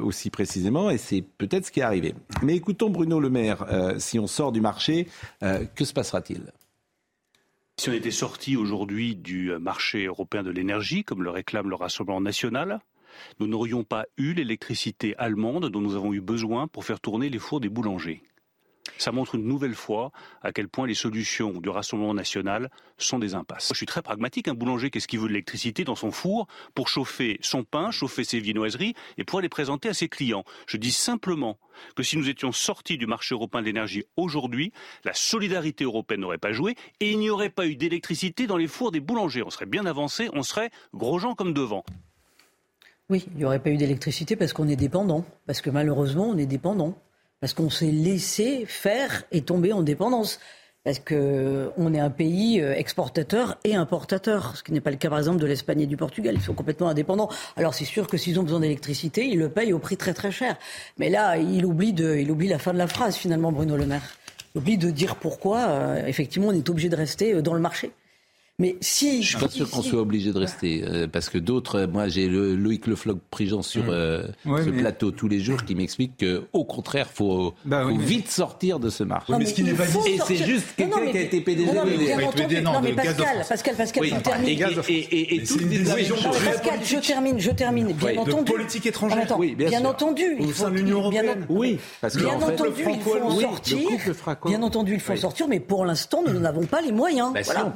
aussi précisément et c'est peut-être ce qui est arrivé. Mais écoutons Bruno Le Maire, si on sort du marché, que se passera-t-il? Si on était sorti aujourd'hui du marché européen de l'énergie, comme le réclame le Rassemblement national, nous n'aurions pas eu l'électricité allemande dont nous avons eu besoin pour faire tourner les fours des boulangers. Ça montre une nouvelle fois à quel point les solutions du Rassemblement national sont des impasses. Je suis très pragmatique. Un boulanger, qu'est-ce qu'il veut de l'électricité dans son four pour chauffer son pain, chauffer ses viennoiseries et pouvoir les présenter à ses clients? Je dis simplement que si nous étions sortis du marché européen de l'énergie aujourd'hui, la solidarité européenne n'aurait pas joué et il n'y aurait pas eu d'électricité dans les fours des boulangers. On serait bien avancé, on serait gros gens comme devant. Oui, il n'y aurait pas eu d'électricité parce qu'on est dépendant, parce que malheureusement on est dépendant, parce qu'on s'est laissé faire et tomber en dépendance. Parce qu'on est un pays euh, exportateur et importateur, ce qui n'est pas le cas par exemple de l'Espagne et du Portugal. Ils sont complètement indépendants. Alors c'est sûr que s'ils ont besoin d'électricité, ils le payent au prix très très cher. Mais là, il oublie, de, la fin de la phrase finalement, Bruno Le Maire. Il oublie de dire pourquoi, euh, effectivement, on est obligé de rester euh, dans le marché. Mais si. Je suis pas sûr qu'on soit obligé de rester. Euh, parce que d'autres, euh, moi j'ai le, Loïc Le Floc Prigent sur mmh. euh, ce plateau tous les jours qui m'explique qu'au contraire, il faut, bah faut vite sortir de ce marché. mais, ce qui n'est pas Et c'est juste quelqu'un qui a été PDG. Non, mais, non, Pascal, Pascal, Pascal, je termine. Et, et, toutes les Pascal, je termine, je termine. Bien entendu. politique étrangère. Oui, bien entendu. Au sein de l'Union européenne. Oui, parce que bien entendu, il faut sortir. Bien entendu, il faut sortir, mais pour l'instant, nous n'avons pas les moyens.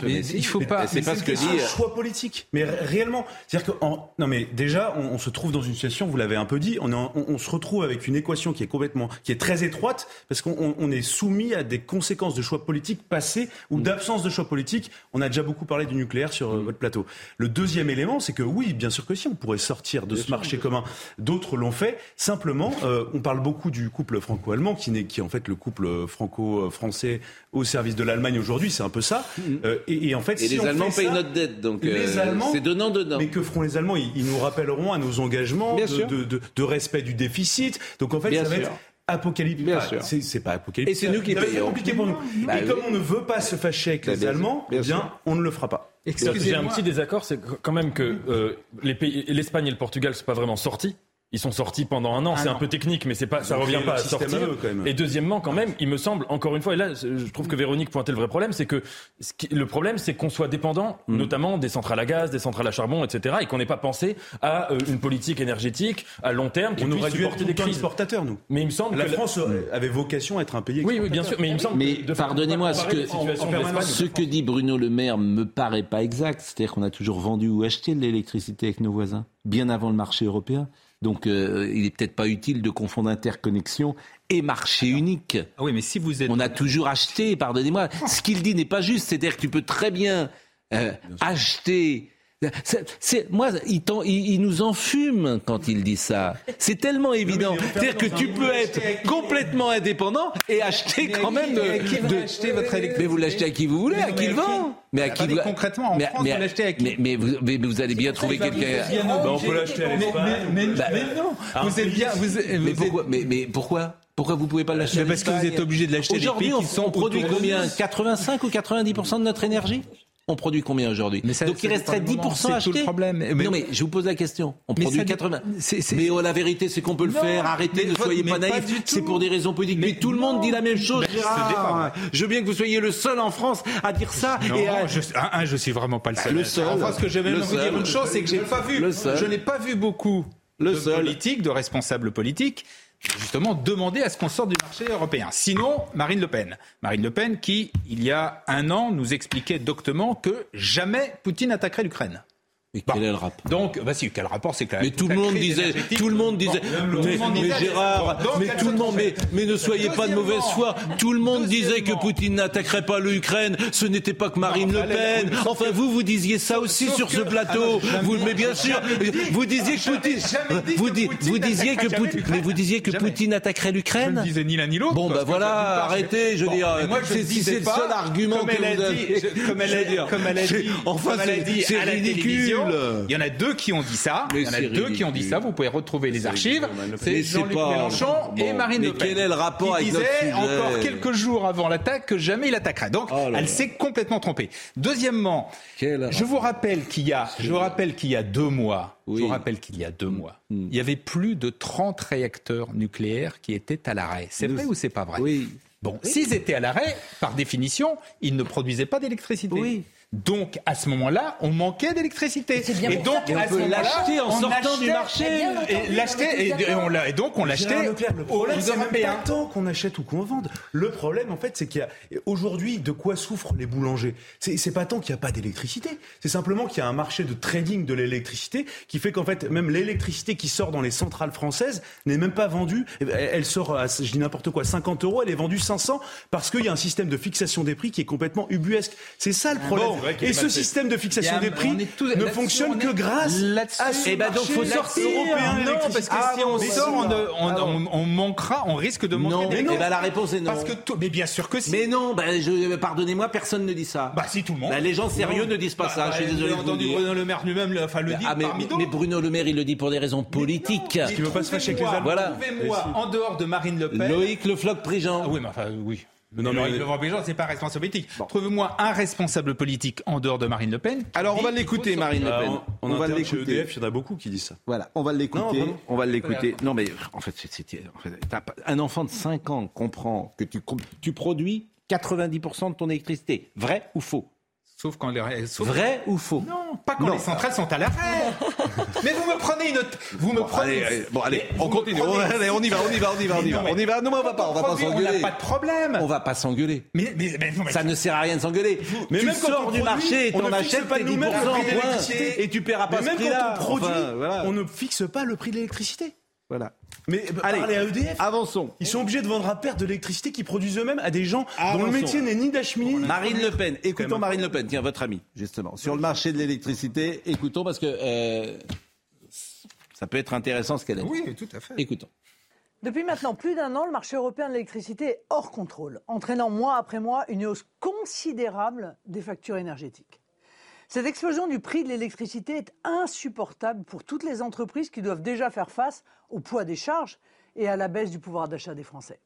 Il faut pas. C'est pas ce que dit. Euh, choix politique. Mais réellement, c'est-à-dire que non, mais déjà, on, se trouve dans une situation. Vous l'avez un peu dit. On, on, se retrouve avec une équation qui est complètement, qui est très étroite, parce qu'on est soumis à des conséquences de choix politiques passés ou d'absence de choix politiques. On a déjà beaucoup parlé du nucléaire sur euh, votre plateau. Le deuxième élément, c'est que oui, bien sûr que si, on pourrait sortir de ce marché commun. D'autres l'ont fait. Simplement, euh, on parle beaucoup du couple franco-allemand, qui, est, qui est en fait le couple franco-français au service de l'Allemagne aujourd'hui. C'est un peu ça. Mm. et, en fait, les Allemands payent notre dette, donc euh, c'est donnant donnant. Mais que feront les Allemands? Ils, nous rappelleront à nos engagements de, respect du déficit. Donc en fait, ça va être apocalyptique. C'est pas apocalyptique. Et c'est nous qui payons. compliqué pour nous. Bah et comme on ne veut pas se fâcher avec les Allemands, eh bien, on ne le fera pas. J'ai un petit désaccord, c'est quand même que euh, l'Espagne et le Portugal ne sont pas vraiment sortis ils sont sortis pendant un an. c'est un peu technique, mais c'est pas, ça revient pas à sortir. Et deuxièmement, quand même, il me semble, encore une fois, et là, je trouve que Véronique pointait le vrai problème, c'est que le problème, c'est qu'on soit dépendant, mm. notamment des centrales à gaz, des centrales à charbon, etc., et qu'on n'ait pas pensé à euh, une politique énergétique à long terme qui on aurait dû être des crises. exportateurs, nous. Mais il me semble la France avait vocation à être un pays. Oui, oui, bien sûr. Mais il me semble. Mais pardonnez-moi, ce que ce que dit Bruno Le Maire me paraît pas exact. C'est-à-dire qu'on a toujours vendu ou acheté de l'électricité avec nos voisins, bien avant le marché européen. Donc euh, il n'est peut-être pas utile de confondre interconnexion et marché unique. Ah oui, mais si vous êtes... On a toujours acheté, pardonnez-moi. Ce qu'il dit n'est pas juste, c'est-à-dire que tu peux très bien, euh, acheter c'est, moi, il, il, nous enfume quand il dit ça. C'est tellement évident. C'est-à-dire que tu peux être complètement indépendant et acheter quand même de, acheter votre électricité Mais vous l'achetez à qui vous voulez, à qui le vend. Mais à qui concrètement en France, vous l'achetez à qui mais, vous, mais, vous, allez bien trouver quelqu'un. on peut l'acheter à l'Espagne. Mais, bah, non, vous êtes bien. Vous, mais, pourquoi, mais, pourquoi? Pourquoi vous pouvez pas l'acheter Parce que vous êtes obligé de l'acheter. Aujourd'hui, on, produit combien? 85 ou 90 de notre énergie? On produit combien aujourd'hui Donc il resterait 10% à acheter. Tout le problème. Mais, non, mais je vous pose la question. On produit 80. Mais oh, la vérité, c'est qu'on peut le faire. Arrêtez, ne soyez pas naïfs. C'est pour des raisons politiques. Mais, tout le monde dit la même chose, Gérard. Je veux bien que vous soyez le seul en France à dire ça. Non, et je, un, je suis vraiment pas le seul. Le seul. En France, ce que je vais vous dire une chose, c'est que j'ai pas vu. Je n'ai pas vu beaucoup de politiques, de responsables politiques justement demander à ce qu'on sorte du marché européen. Sinon, Marine Le Pen. Marine Le Pen qui, il y a un an, nous expliquait doctement que jamais Poutine attaquerait l'Ukraine. Mais quel est le rapport Donc, bah si, quel rapport C'est que mais tout le monde disait, tout le monde disait, mais, Gérard, mais tout le monde, mais, mais ne soyez pas de mauvaise foi. Tout le monde disait que Poutine n'attaquerait pas l'Ukraine. Ce n'était pas que Marine Le Pen. Enfin, vous, vous disiez ça aussi sur ce plateau. Vous, mais bien sûr, vous disiez que Poutine, vous, vous disiez que Poutine, mais vous disiez que Poutine attaquerait l'Ukraine. Je disais ni l'un ni l'autre. Bon, ben voilà, arrêtez. Je veux dire, si c'est le seul argument que vous avez, comme elle a dit, comme elle a dit, enfin, c'est ridicule. Il y en a deux qui ont dit ça. Il y en a deux qui ont dit ça. Vous pouvez retrouver les archives. C'est Jean-Luc Mélenchon et Marine Le Pen. Quel est le rapport avec notre sujet encore quelques jours avant l'attaque que jamais il attaquerait. Donc, oh elle s'est complètement trompée. Deuxièmement, je vous rappelle qu'il y a, je vous rappelle qu'il y a deux mois, je vous rappelle qu'il y a deux mois, hmm. il y avait plus de 30 réacteurs nucléaires qui étaient à l'arrêt. C'est vrai ou c'est pas vrai? Oui. Bon, s'ils étaient à l'arrêt, par définition, ils ne produisaient pas d'électricité. Oui. Donc à ce moment-là, on manquait d'électricité. Et donc on peut l'acheter en sortant du marché. Et l'acheter et, on et, donc on l'achetait. Le problème c'est même pas tant qu'on achète ou qu'on vende. Le problème en fait c'est qu'il y a aujourd'hui de quoi souffrent les boulangers? C'est pas tant qu'il n'y a pas d'électricité. C'est simplement qu'il y a un marché de trading de l'électricité qui fait qu'en fait même l'électricité qui sort dans les centrales françaises n'est même pas vendue. Elle sort à, je dis n'importe quoi 50 euros, elle est vendue 500 parce qu'il y a un système de fixation des prix qui est complètement ubuesque. C'est ça le problème. Et ce système de fixation des prix ne fonctionne que grâce à ce Et ben donc faut sortir européen Non, parce que ah si on sort, on, manquera, on risque de manquer. Non, mais eh ben la réponse est non. Parce que mais bien sûr que si. Mais non, ben je, pardonnez-moi, personne ne dit ça. Bah si tout le monde. Ben, les gens sérieux ne disent pas ça. je suis bah, désolé. entendu Bruno Le Maire lui-même, enfin le dit ah, mais, mais Bruno Le Maire, il le dit pour des raisons politiques. Parce qu'il veut pas se fâcher avec les Allemands. Voilà. Prouvez-moi en dehors de Marine Le Pen. Loïc Le Floc Prigent. Ah oui, mais enfin oui. Non, mais le c'est pas responsable politique. Trouve-moi un responsable politique en dehors de Marine Le Pen. Alors on va l'écouter, Marine Le Pen. on, va l'écouter. EDF, il y en a beaucoup qui disent ça. Voilà, on va l'écouter. On va l'écouter. Non, mais en fait, c'est un enfant de 5 ans comprend que tu, tu produis 90% de ton électricité. Vrai ou faux? Sauf quand les sauf... Vrai ou faux? Non, pas quand les centrales sont à l'arrêt. mais vous me prenez une vous me prenez allez, bon allez, on continue. On, allez, on y va, on y va, on y va, on y va. On y va. Non, mais on va pas, on va pas s'engueuler. On n'a pas de problème. On va pas s'engueuler. Mais, mais, mais, ça ne sert à rien de s'engueuler. Mais tu même sors du marché et t'en achètes pas 10% point et tu paieras pas ce prix-là. On ne fixe pas le prix de l'électricité. Voilà. Mais Allez, parlez à EDF. Avançons. Ils sont obligés de vendre à perte de l'électricité qu'ils produisent eux-mêmes à des gens dont le métier n'est ni d'acheminer. Marine Le Pen. Écoutons Marine Le Pen, tiens, votre ami, justement. Sur le marché de l'électricité, écoutons parce que euh, ça peut être intéressant ce qu'elle a dit. Oui, tout à fait. Écoutons. Depuis maintenant plus d'un an, le marché européen de l'électricité est hors contrôle, entraînant mois après mois une hausse considérable des factures énergétiques. Cette explosion du prix de l'électricité est insupportable pour toutes les entreprises qui doivent déjà faire face au poids des charges et à la baisse du pouvoir d'achat des Français.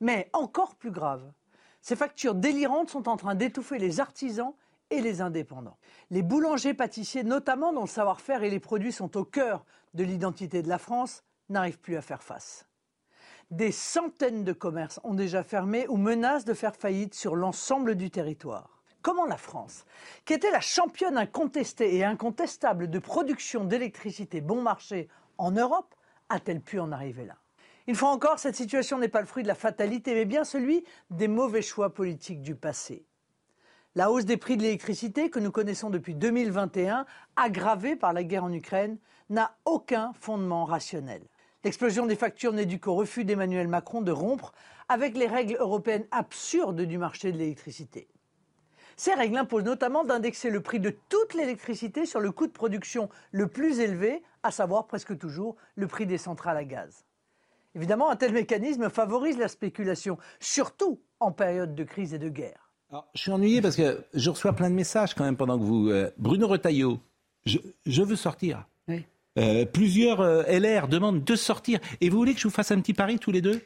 Mais encore plus grave, ces factures délirantes sont en train d'étouffer les artisans et les indépendants. Les boulangers pâtissiers, notamment dont le savoir-faire et les produits sont au cœur de l'identité de la France, n'arrivent plus à faire face. Des centaines de commerces ont déjà fermé ou menacent de faire faillite sur l'ensemble du territoire. Comment la France, qui était la championne incontestée et incontestable de production d'électricité bon marché en Europe, a-t-elle pu en arriver là? Une fois encore, cette situation n'est pas le fruit de la fatalité, mais bien celui des mauvais choix politiques du passé. La hausse des prix de l'électricité que nous connaissons depuis 2021, aggravée par la guerre en Ukraine, n'a aucun fondement rationnel. L'explosion des factures n'est due qu'au refus d'Emmanuel Macron de rompre avec les règles européennes absurdes du marché de l'électricité. Ces règles imposent notamment d'indexer le prix de toute l'électricité sur le coût de production le plus élevé, à savoir presque toujours le prix des centrales à gaz. Évidemment, un tel mécanisme favorise la spéculation, surtout en période de crise et de guerre. je suis ennuyé parce que je reçois plein de messages quand même pendant que vous... Euh, Bruno Retailleau, je, veux sortir. Euh, plusieurs euh, LR demandent de sortir. Et vous voulez que je vous fasse un petit pari tous les deux?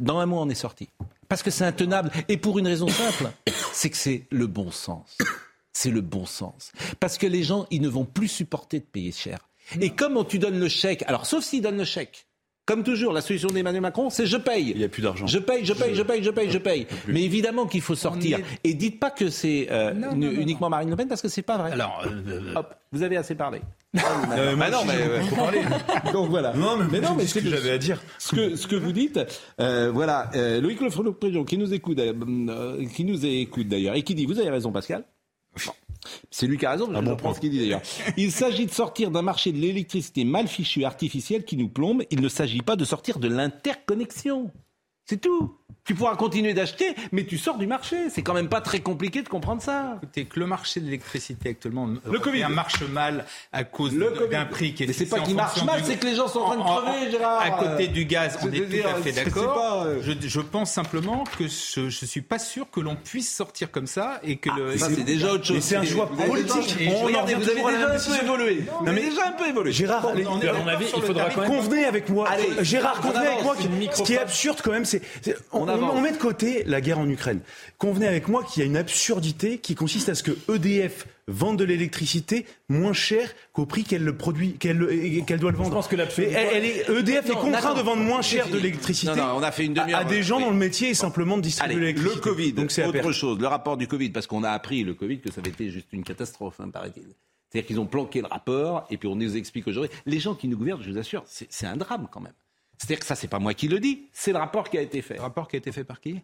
Dans un mois, on est sorti. Parce que c'est intenable. Et pour une raison simple, c'est que c'est le bon sens. C'est le bon sens. Parce que les gens, ils ne vont plus supporter de payer cher. Et comme tu donnes le chèque, alors sauf s'ils donnent le chèque, comme toujours, la solution d'Emmanuel Macron, c'est je paye. Il n'y a plus d'argent. Je paye, je paye, je paye, je paye, je paye. Mais évidemment qu'il faut sortir. Et dites pas que c'est euh, uniquement Marine Le Pen parce que c'est pas vrai. Alors, euh, Hop, vous avez assez parlé. Euh, bah non, mais faut parler. Donc voilà. Non, mais, non, mais ce que, j'avais à dire. Ce que ce que vous dites, euh, voilà, euh, Loïc Lefebvre qui nous écoute, euh, qui nous écoute d'ailleurs et qui dit, vous avez raison, Pascal. C'est lui qui a raison, je ah pense ce qu'il dit d'ailleurs. Il s'agit de sortir d'un marché de l'électricité mal fichu, artificiel, qui nous plombe. Il ne s'agit pas de sortir de l'interconnexion. C'est tout. Tu pourras continuer d'acheter, mais tu sors du marché. C'est quand même pas très compliqué de comprendre ça. Écoutez, que le marché de l'électricité actuellement le COVID. marche mal à cause d'un prix qui est. Mais c'est pas qu'il marche mal, c'est que les gens sont en train de crever, Gérard. À côté du gaz, on est, tout à fait d'accord. Euh, je, je, pense simplement que je, je suis pas sûr que l'on puisse sortir comme ça et que ah, le. Ça c'est déjà autre chose. C'est un choix politique. Regardez, vous avez déjà un peu évolué. Non mais déjà un peu évolué. Gérard, il faudra quand même. Convenez avec moi. Gérard, convenez avec moi. Ce qui est absurde quand même, c'est on, met de côté la guerre en Ukraine. Convenez avec moi qu'il y a une absurdité qui consiste à ce que EDF vende de l'électricité moins cher qu'au prix qu'elle le produit, qu'elle doit le vendre. Je pense que elle, est, EDF est contraint de vendre moins cher de l'électricité on a fait une à, des gens dont le métier est simplement de distribuer l'électricité. Le Covid, donc c'est autre chose. Le rapport du Covid, parce qu'on a appris le Covid que ça avait été juste une catastrophe, hein, paraît-il. C'est-à-dire qu'ils ont planqué le rapport et puis on nous explique aujourd'hui. Les gens qui nous gouvernent, je vous assure, c'est un drame quand même. C'est-à-dire que ça, c'est pas moi qui le dis, c'est le rapport qui a été fait. Le rapport qui a été fait par qui?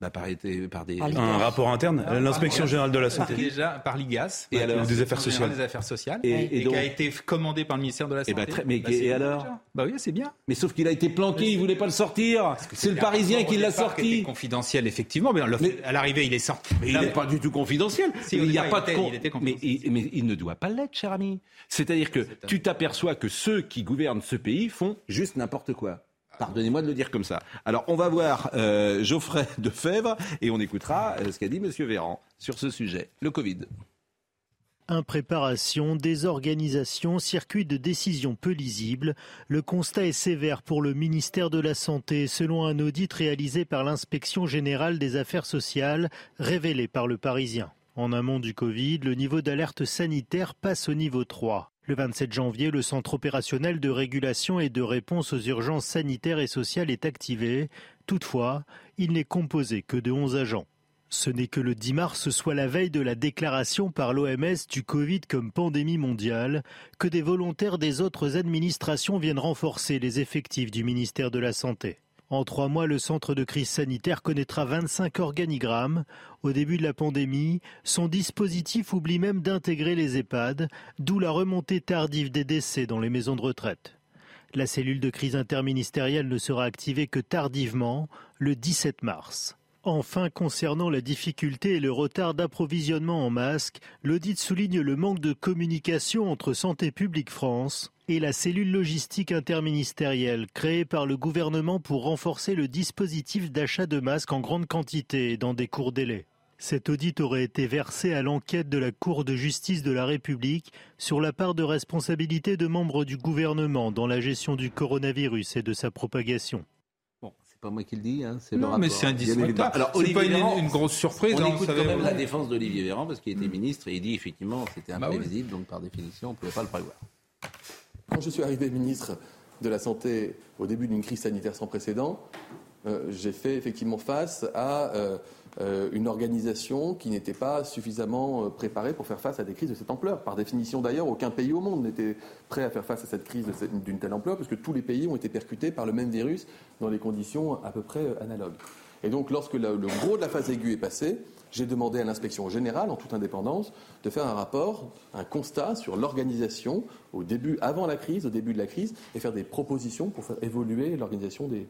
Bah, par, par des... un rapport interne, l'inspection générale de la santé. Déjà par l'IGAS, et alors, des affaires sociales, des affaires sociales, et, qui a été commandé par le ministère de la santé. Et, bah, très, mais, bah, et alors Bah oui, c'est bien. Mais sauf qu'il a été planqué, il voulait pas le sortir. C'est le Parisien qui l'a sorti. Confidentiel, effectivement, mais, à l'arrivée, il est sorti. Mais il n'est pas du tout confidentiel. il n'y a pas de mais, mais il ne doit pas l'être, cher ami. C'est-à-dire que tu t'aperçois que ceux qui gouvernent ce pays font juste n'importe quoi. Pardonnez-moi de le dire comme ça. Alors, on va voir euh, Geoffrey Fèvre et on écoutera euh, ce qu'a dit M. Véran sur ce sujet, le Covid. Impréparation, désorganisation, circuit de décision peu lisible. Le constat est sévère pour le ministère de la Santé, selon un audit réalisé par l'inspection générale des affaires sociales, révélé par le Parisien. En amont du Covid, le niveau d'alerte sanitaire passe au niveau 3. Le 27 janvier, le centre opérationnel de régulation et de réponse aux urgences sanitaires et sociales est activé. Toutefois, il n'est composé que de 11 agents. Ce n'est que le 10 mars, soit la veille de la déclaration par l'OMS du Covid comme pandémie mondiale, que des volontaires des autres administrations viennent renforcer les effectifs du ministère de la Santé. En trois mois, le centre de crise sanitaire connaîtra 25 organigrammes. Au début de la pandémie, son dispositif oublie même d'intégrer les EHPAD, d'où la remontée tardive des décès dans les maisons de retraite. La cellule de crise interministérielle ne sera activée que tardivement, le 17 mars. Enfin, concernant la difficulté et le retard d'approvisionnement en masques, l'audit souligne le manque de communication entre Santé publique France et la cellule logistique interministérielle créée par le gouvernement pour renforcer le dispositif d'achat de masques en grande quantité et dans des courts délais. Cet audit aurait été versé à l'enquête de la Cour de justice de la République sur la part de responsabilité de membres du gouvernement dans la gestion du coronavirus et de sa propagation pas moi qui le dis, hein, c'est Non, mais c'est indiscutable. Alors, c'est pas une, grosse surprise. On hein, écoute quand même la défense d'Olivier Véran parce qu'il était ministre et il dit effectivement c'était bah imprévisible, donc par définition on ne pouvait pas le prévoir. Quand je suis arrivé ministre de la Santé au début d'une crise sanitaire sans précédent, euh, j'ai fait effectivement face à euh, euh, une organisation qui n'était pas suffisamment préparée pour faire face à des crises de cette ampleur. Par définition d'ailleurs, aucun pays au monde n'était prêt à faire face à cette crise d'une telle ampleur, puisque tous les pays ont été percutés par le même virus dans des conditions à peu près analogues. Et donc lorsque le, gros de la phase aiguë est passé, j'ai demandé à l'inspection générale, en toute indépendance, de faire un rapport, un constat sur l'organisation au début, avant la crise, au début de la crise, et faire des propositions pour faire évoluer l'organisation des,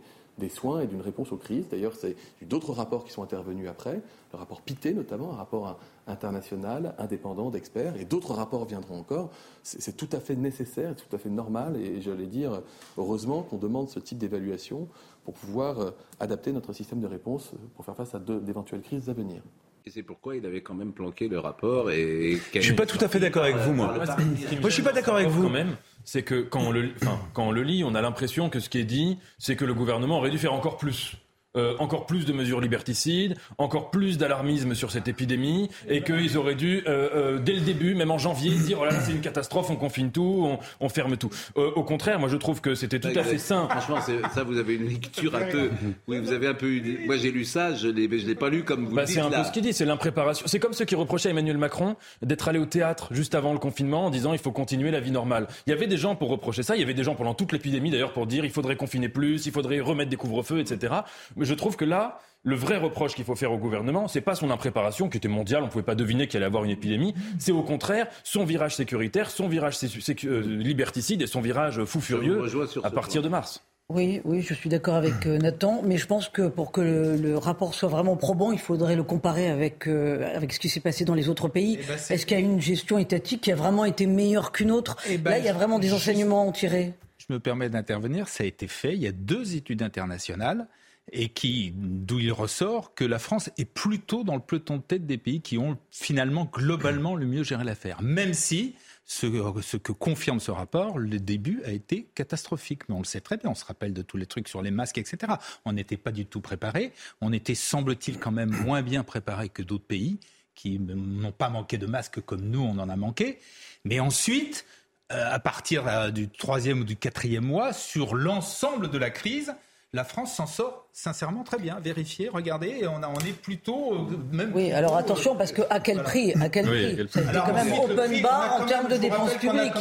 soins et d'une réponse aux crises. D'ailleurs, c'est d'autres rapports qui sont intervenus après, le rapport Pité notamment, un rapport international, indépendant d'experts, et d'autres rapports viendront encore. C'est tout à fait nécessaire, tout à fait normal, et j'allais dire, heureusement qu'on demande ce type d'évaluation pour pouvoir euh, adapter notre système de réponse pour faire face à d'éventuelles crises à venir. Et c'est pourquoi il avait quand même planqué le rapport. Et je suis pas tout à fait d'accord avec vous, moi. Moi, je suis pas d'accord avec vous. Quand même, c'est que quand on, le, quand on le lit, on a l'impression que ce qui est dit, c'est que le gouvernement aurait dû faire encore plus. Euh, encore plus de mesures liberticides, encore plus d'alarmisme sur cette épidémie, et qu'ils auraient dû, euh, euh, dès le début, même en janvier, dire oh là là c'est une catastrophe, on confine tout, on, ferme tout. au contraire, moi je trouve que c'était tout à fait sain. Franchement, ça vous avez une lecture un peu, oui, vous avez un peu, moi j'ai lu ça, je l'ai, je l'ai pas lu comme vous bah, dites C'est un peu ce qu'il dit, c'est l'impréparation. C'est comme ceux qui reprochaient à Emmanuel Macron d'être allé au théâtre juste avant le confinement en disant il faut continuer la vie normale. Il y avait des gens pour reprocher ça, il y avait des gens pendant toute l'épidémie d'ailleurs pour dire il faudrait confiner plus, il faudrait remettre des couvre-feux, etc. Mais je trouve que là, le vrai reproche qu'il faut faire au gouvernement, c'est pas son impréparation qui était mondiale, on pouvait pas deviner qu'il allait avoir une épidémie. C'est au contraire son virage sécuritaire, son virage euh, liberticide et son virage fou furieux à partir de mars. Oui, oui, je suis d'accord avec euh, Nathan, mais je pense que pour que le, rapport soit vraiment probant, il faudrait le comparer avec, euh, avec ce qui s'est passé dans les autres pays. Eh ben, Est-ce qu'il y a une gestion étatique qui a vraiment été meilleure qu'une autre? Eh ben, Là, il y a vraiment des enseignements à en tirer. Je me permets d'intervenir, ça a été fait. Il y a deux études internationales et qui, d'où il ressort que la France est plutôt dans le peloton de tête des pays qui ont finalement globalement le mieux géré l'affaire. Même si ce, que confirme ce rapport, le début a été catastrophique. Mais on le sait très bien, on se rappelle de tous les trucs sur les masques, etc. On n'était pas du tout préparé. On était, semble-t-il, quand même moins bien préparé que d'autres pays qui n'ont pas manqué de masques comme nous, on en a manqué. Mais ensuite, euh, à partir euh, du troisième ou du quatrième mois, sur l'ensemble de la crise, la France s'en sort sincèrement très bien. Vérifiez, regardez, on, a, on est plutôt euh, même. Oui, alors attention parce que à quel prix À quel prix C'est quand même open bar en termes de dépenses publiques.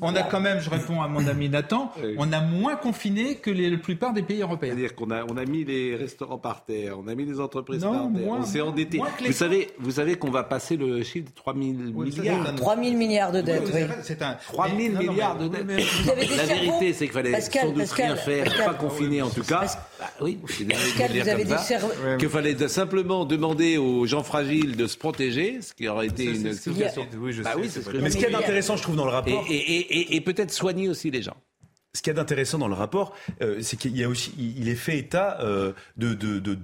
On a quand même, je réponds à mon ami Nathan, on a moins confiné que les, la plupart des pays européens. C'est-à-dire qu'on a, on a mis les restaurants par terre, on a mis les entreprises par terre, on s'est endetté. Vous savez, vous savez qu'on va passer le chiffre de 3 000 milliards. 3 000 milliards de dettes, oui. C'est un 3 000 milliards de dettes. La vérité, c'est qu'il fallait sans doute rien faire, pas confiner en tout cas. Bah oui, Qu'il fallait simplement demander aux gens fragiles de se protéger, ce qui aurait été une situation. Oui, je bah sais, Mais ce qu'il y a d'intéressant, je trouve, dans le rapport. Et, et, et, et peut-être soigner aussi les gens. Ce qu'il y a d'intéressant dans le rapport, euh, c'est qu'il y a aussi, il est fait état euh, de, de, de,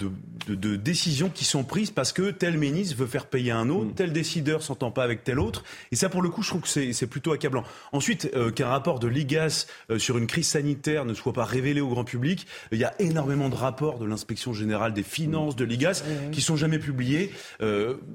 de, décisions qui sont prises parce que tel ministre veut faire payer un autre, mm. tel décideur s'entend pas avec tel autre. Et ça, pour le coup, je trouve que c'est plutôt accablant. Ensuite, euh, qu'un rapport de l'IGAS sur une crise sanitaire ne soit pas révélé au grand public, il y a énormément de rapports de l'inspection générale des finances, de l'IGAS, qui sont jamais publiés.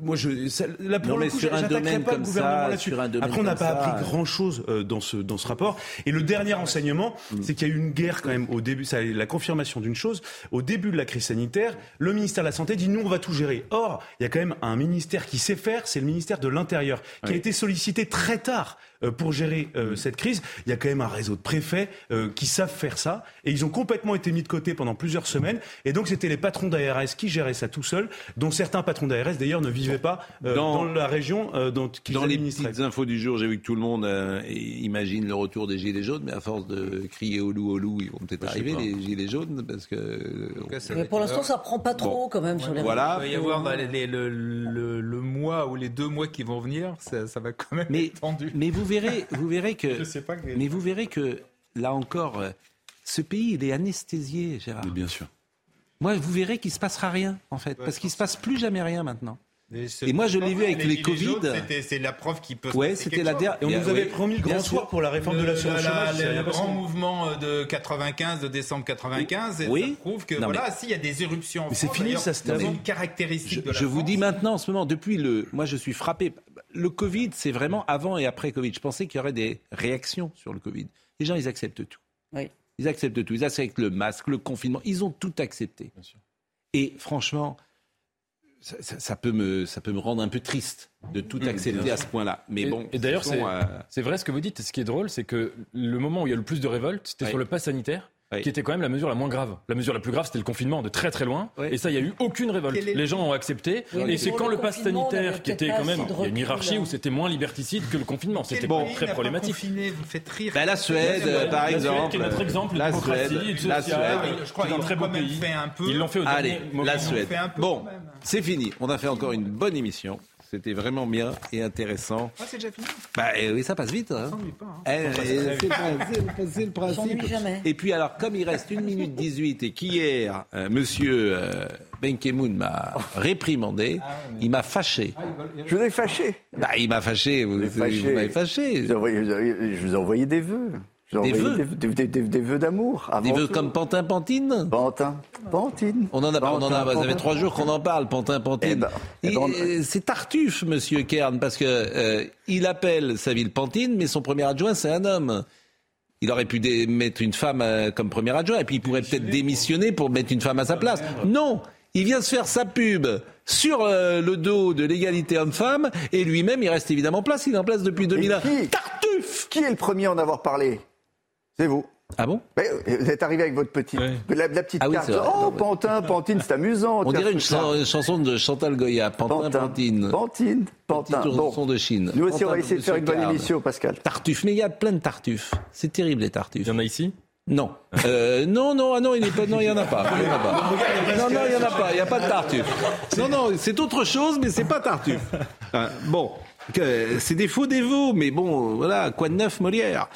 moi, je, ça, là, pour le coup, sur un domaine pas le gouvernement là-dessus. Après, on n'a pas appris grand-chose dans ce, dans ce rapport. Et le dernier enseignement, Mm. c'est qu'il y a eu une guerre quand même au début, ça la confirmation d'une chose, au début de la crise sanitaire, le ministère de la Santé dit nous on va tout gérer. Or, il y a quand même un ministère qui sait faire, c'est le ministère de l'Intérieur, qui a été sollicité très tard pour gérer euh, mm. cette crise. Il y a quand même un réseau de préfets euh, qui savent faire ça et ils ont complètement été mis de côté pendant plusieurs semaines. Et donc c'était les patrons d'ARS qui géraient ça tout seuls, dont certains patrons d'ARS d'ailleurs ne vivaient pas dans, la région dont Dans les petites infos du jour, j'ai vu que tout le monde imagine le retour des gilets jaunes, mais à force de crier au loup au loup, ils vont peut-être arriver les gilets jaunes parce que. mais pour l'instant, ça prend pas trop quand même sur les. Voilà. Il va y avoir le, le, mois ou les deux mois qui vont venir, ça, ça va quand même mais, être tendu. Mais vous verrez, vous verrez que. mais vous verrez que là encore, euh, ce pays, il est anesthésié, Gérard. bien sûr. Moi, vous verrez qu'il se passera rien, en fait, parce qu'il se passe plus jamais rien maintenant. Et moi, je l'ai vu avec les, Covid. C'est la preuve qui peut. Ouais, c'était la dernière. Et on nous avait promis le grand soir pour la réforme de l'assurance chômage. Le, grand mouvement de 95, de décembre 95, et oui. ça prouve que voilà, s'il y a des éruptions. Mais c'est fini, ça. C'est une caractéristique je, de la Je vous dis maintenant, en ce moment, depuis le, moi, je suis frappé. Le Covid, c'est vraiment avant et après Covid. Je pensais qu'il y aurait des réactions sur le Covid. Les gens, ils acceptent tout. Oui. Ils acceptent tout. Ils acceptent le masque, le confinement. Ils ont tout accepté. Bien sûr. Et franchement ça, peut me, ça peut me rendre un peu triste de tout accepter à ce point-là. Mais bon. Et d'ailleurs, euh, c'est vrai ce que vous dites. Ce qui est drôle, c'est que le moment où il y a le plus de révolte, c'était sur le pass sanitaire qui était quand même la mesure la moins grave. La mesure la plus grave, c'était le confinement de très très loin. Et ça, il n'y a eu aucune révolte. Les gens ont accepté. et c'est quand le, pass sanitaire, qui était quand même, il y a une hiérarchie où c'était moins liberticide que le confinement. C'était bon, très problématique. vous faites rire. Ben, la Suède, par exemple. Qui est notre exemple, la Suède, la Suède. Je crois un très beau pays. Ils l'ont fait au Allez, la Suède. Bon, c'est fini. On a fait encore une bonne émission. C'était vraiment bien et intéressant. Ah, c'est déjà fini bah, eh Oui, ça passe vite. Hein. Pas, hein. Eh, c'est le principe. Et puis, alors, comme il reste 1 minute 18 et qu'hier, euh, monsieur euh, Ben Kemoun m'a réprimandé, ah, il m'a fâché. Ah, je vous ai fâché bah, Il m'a fâché. Vous, vous m'avez fâché. Je vous ai envoyé des vœux. Des vœux. Des, vœux d'amour. Des vœux comme Pantin Pantine Pantin Pantine. On en a, on en a, ça fait trois jours qu'on en parle, Pantin Pantine. Eh ben, eh ben, c'est Tartuffe, monsieur Kern, parce que euh, il appelle sa ville Pantine, mais son premier adjoint, c'est un homme. Il aurait pu mettre une femme euh, comme premier adjoint, et puis il pourrait peut-être démissionner pour mettre une femme à sa place. Non, il vient se faire sa pub sur euh, le dos de l'égalité homme-femme, et lui-même, il reste évidemment place. Il est en place depuis 2001. Tartuffe Qui est le premier à en avoir parlé? C'est vous. Ah bon? Vous êtes arrivé avec votre petit, la, petite ah carte. oh, Pantin, Pantine, c'est amusant. On dirait une, chanson de Chantal Goya. Pantin, Pantine. Pantine, Pantin. Bon. de Chine. Nous aussi, on va essayer de faire une bonne émission, Pascal. Tartuffe, mais il y a plein de tartuffes. C'est terrible, les tartuffes. Il y en a ici? Non. Euh, non, non, ah non, il pas, non, il y en a pas. Il y en a pas. Non, non, il y en a pas. Il n'y a pas de tartuffe. Non, non, c'est autre chose, mais c'est pas tartuffe. Euh, bon. C'est des faux dévots, mais bon, voilà, quoi de neuf Molière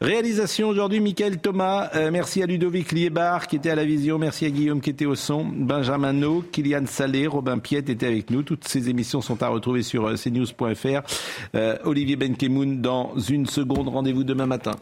Réalisation aujourd'hui, Michael Thomas. Euh, merci à Ludovic Liebar qui était à la vision. Merci à Guillaume qui était au son. Benjamin No, Kylian Salé, Robin Piette étaient avec nous. Toutes ces émissions sont à retrouver sur euh, cnews.fr. Euh, Olivier Benkemoun dans une seconde. Rendez-vous demain matin.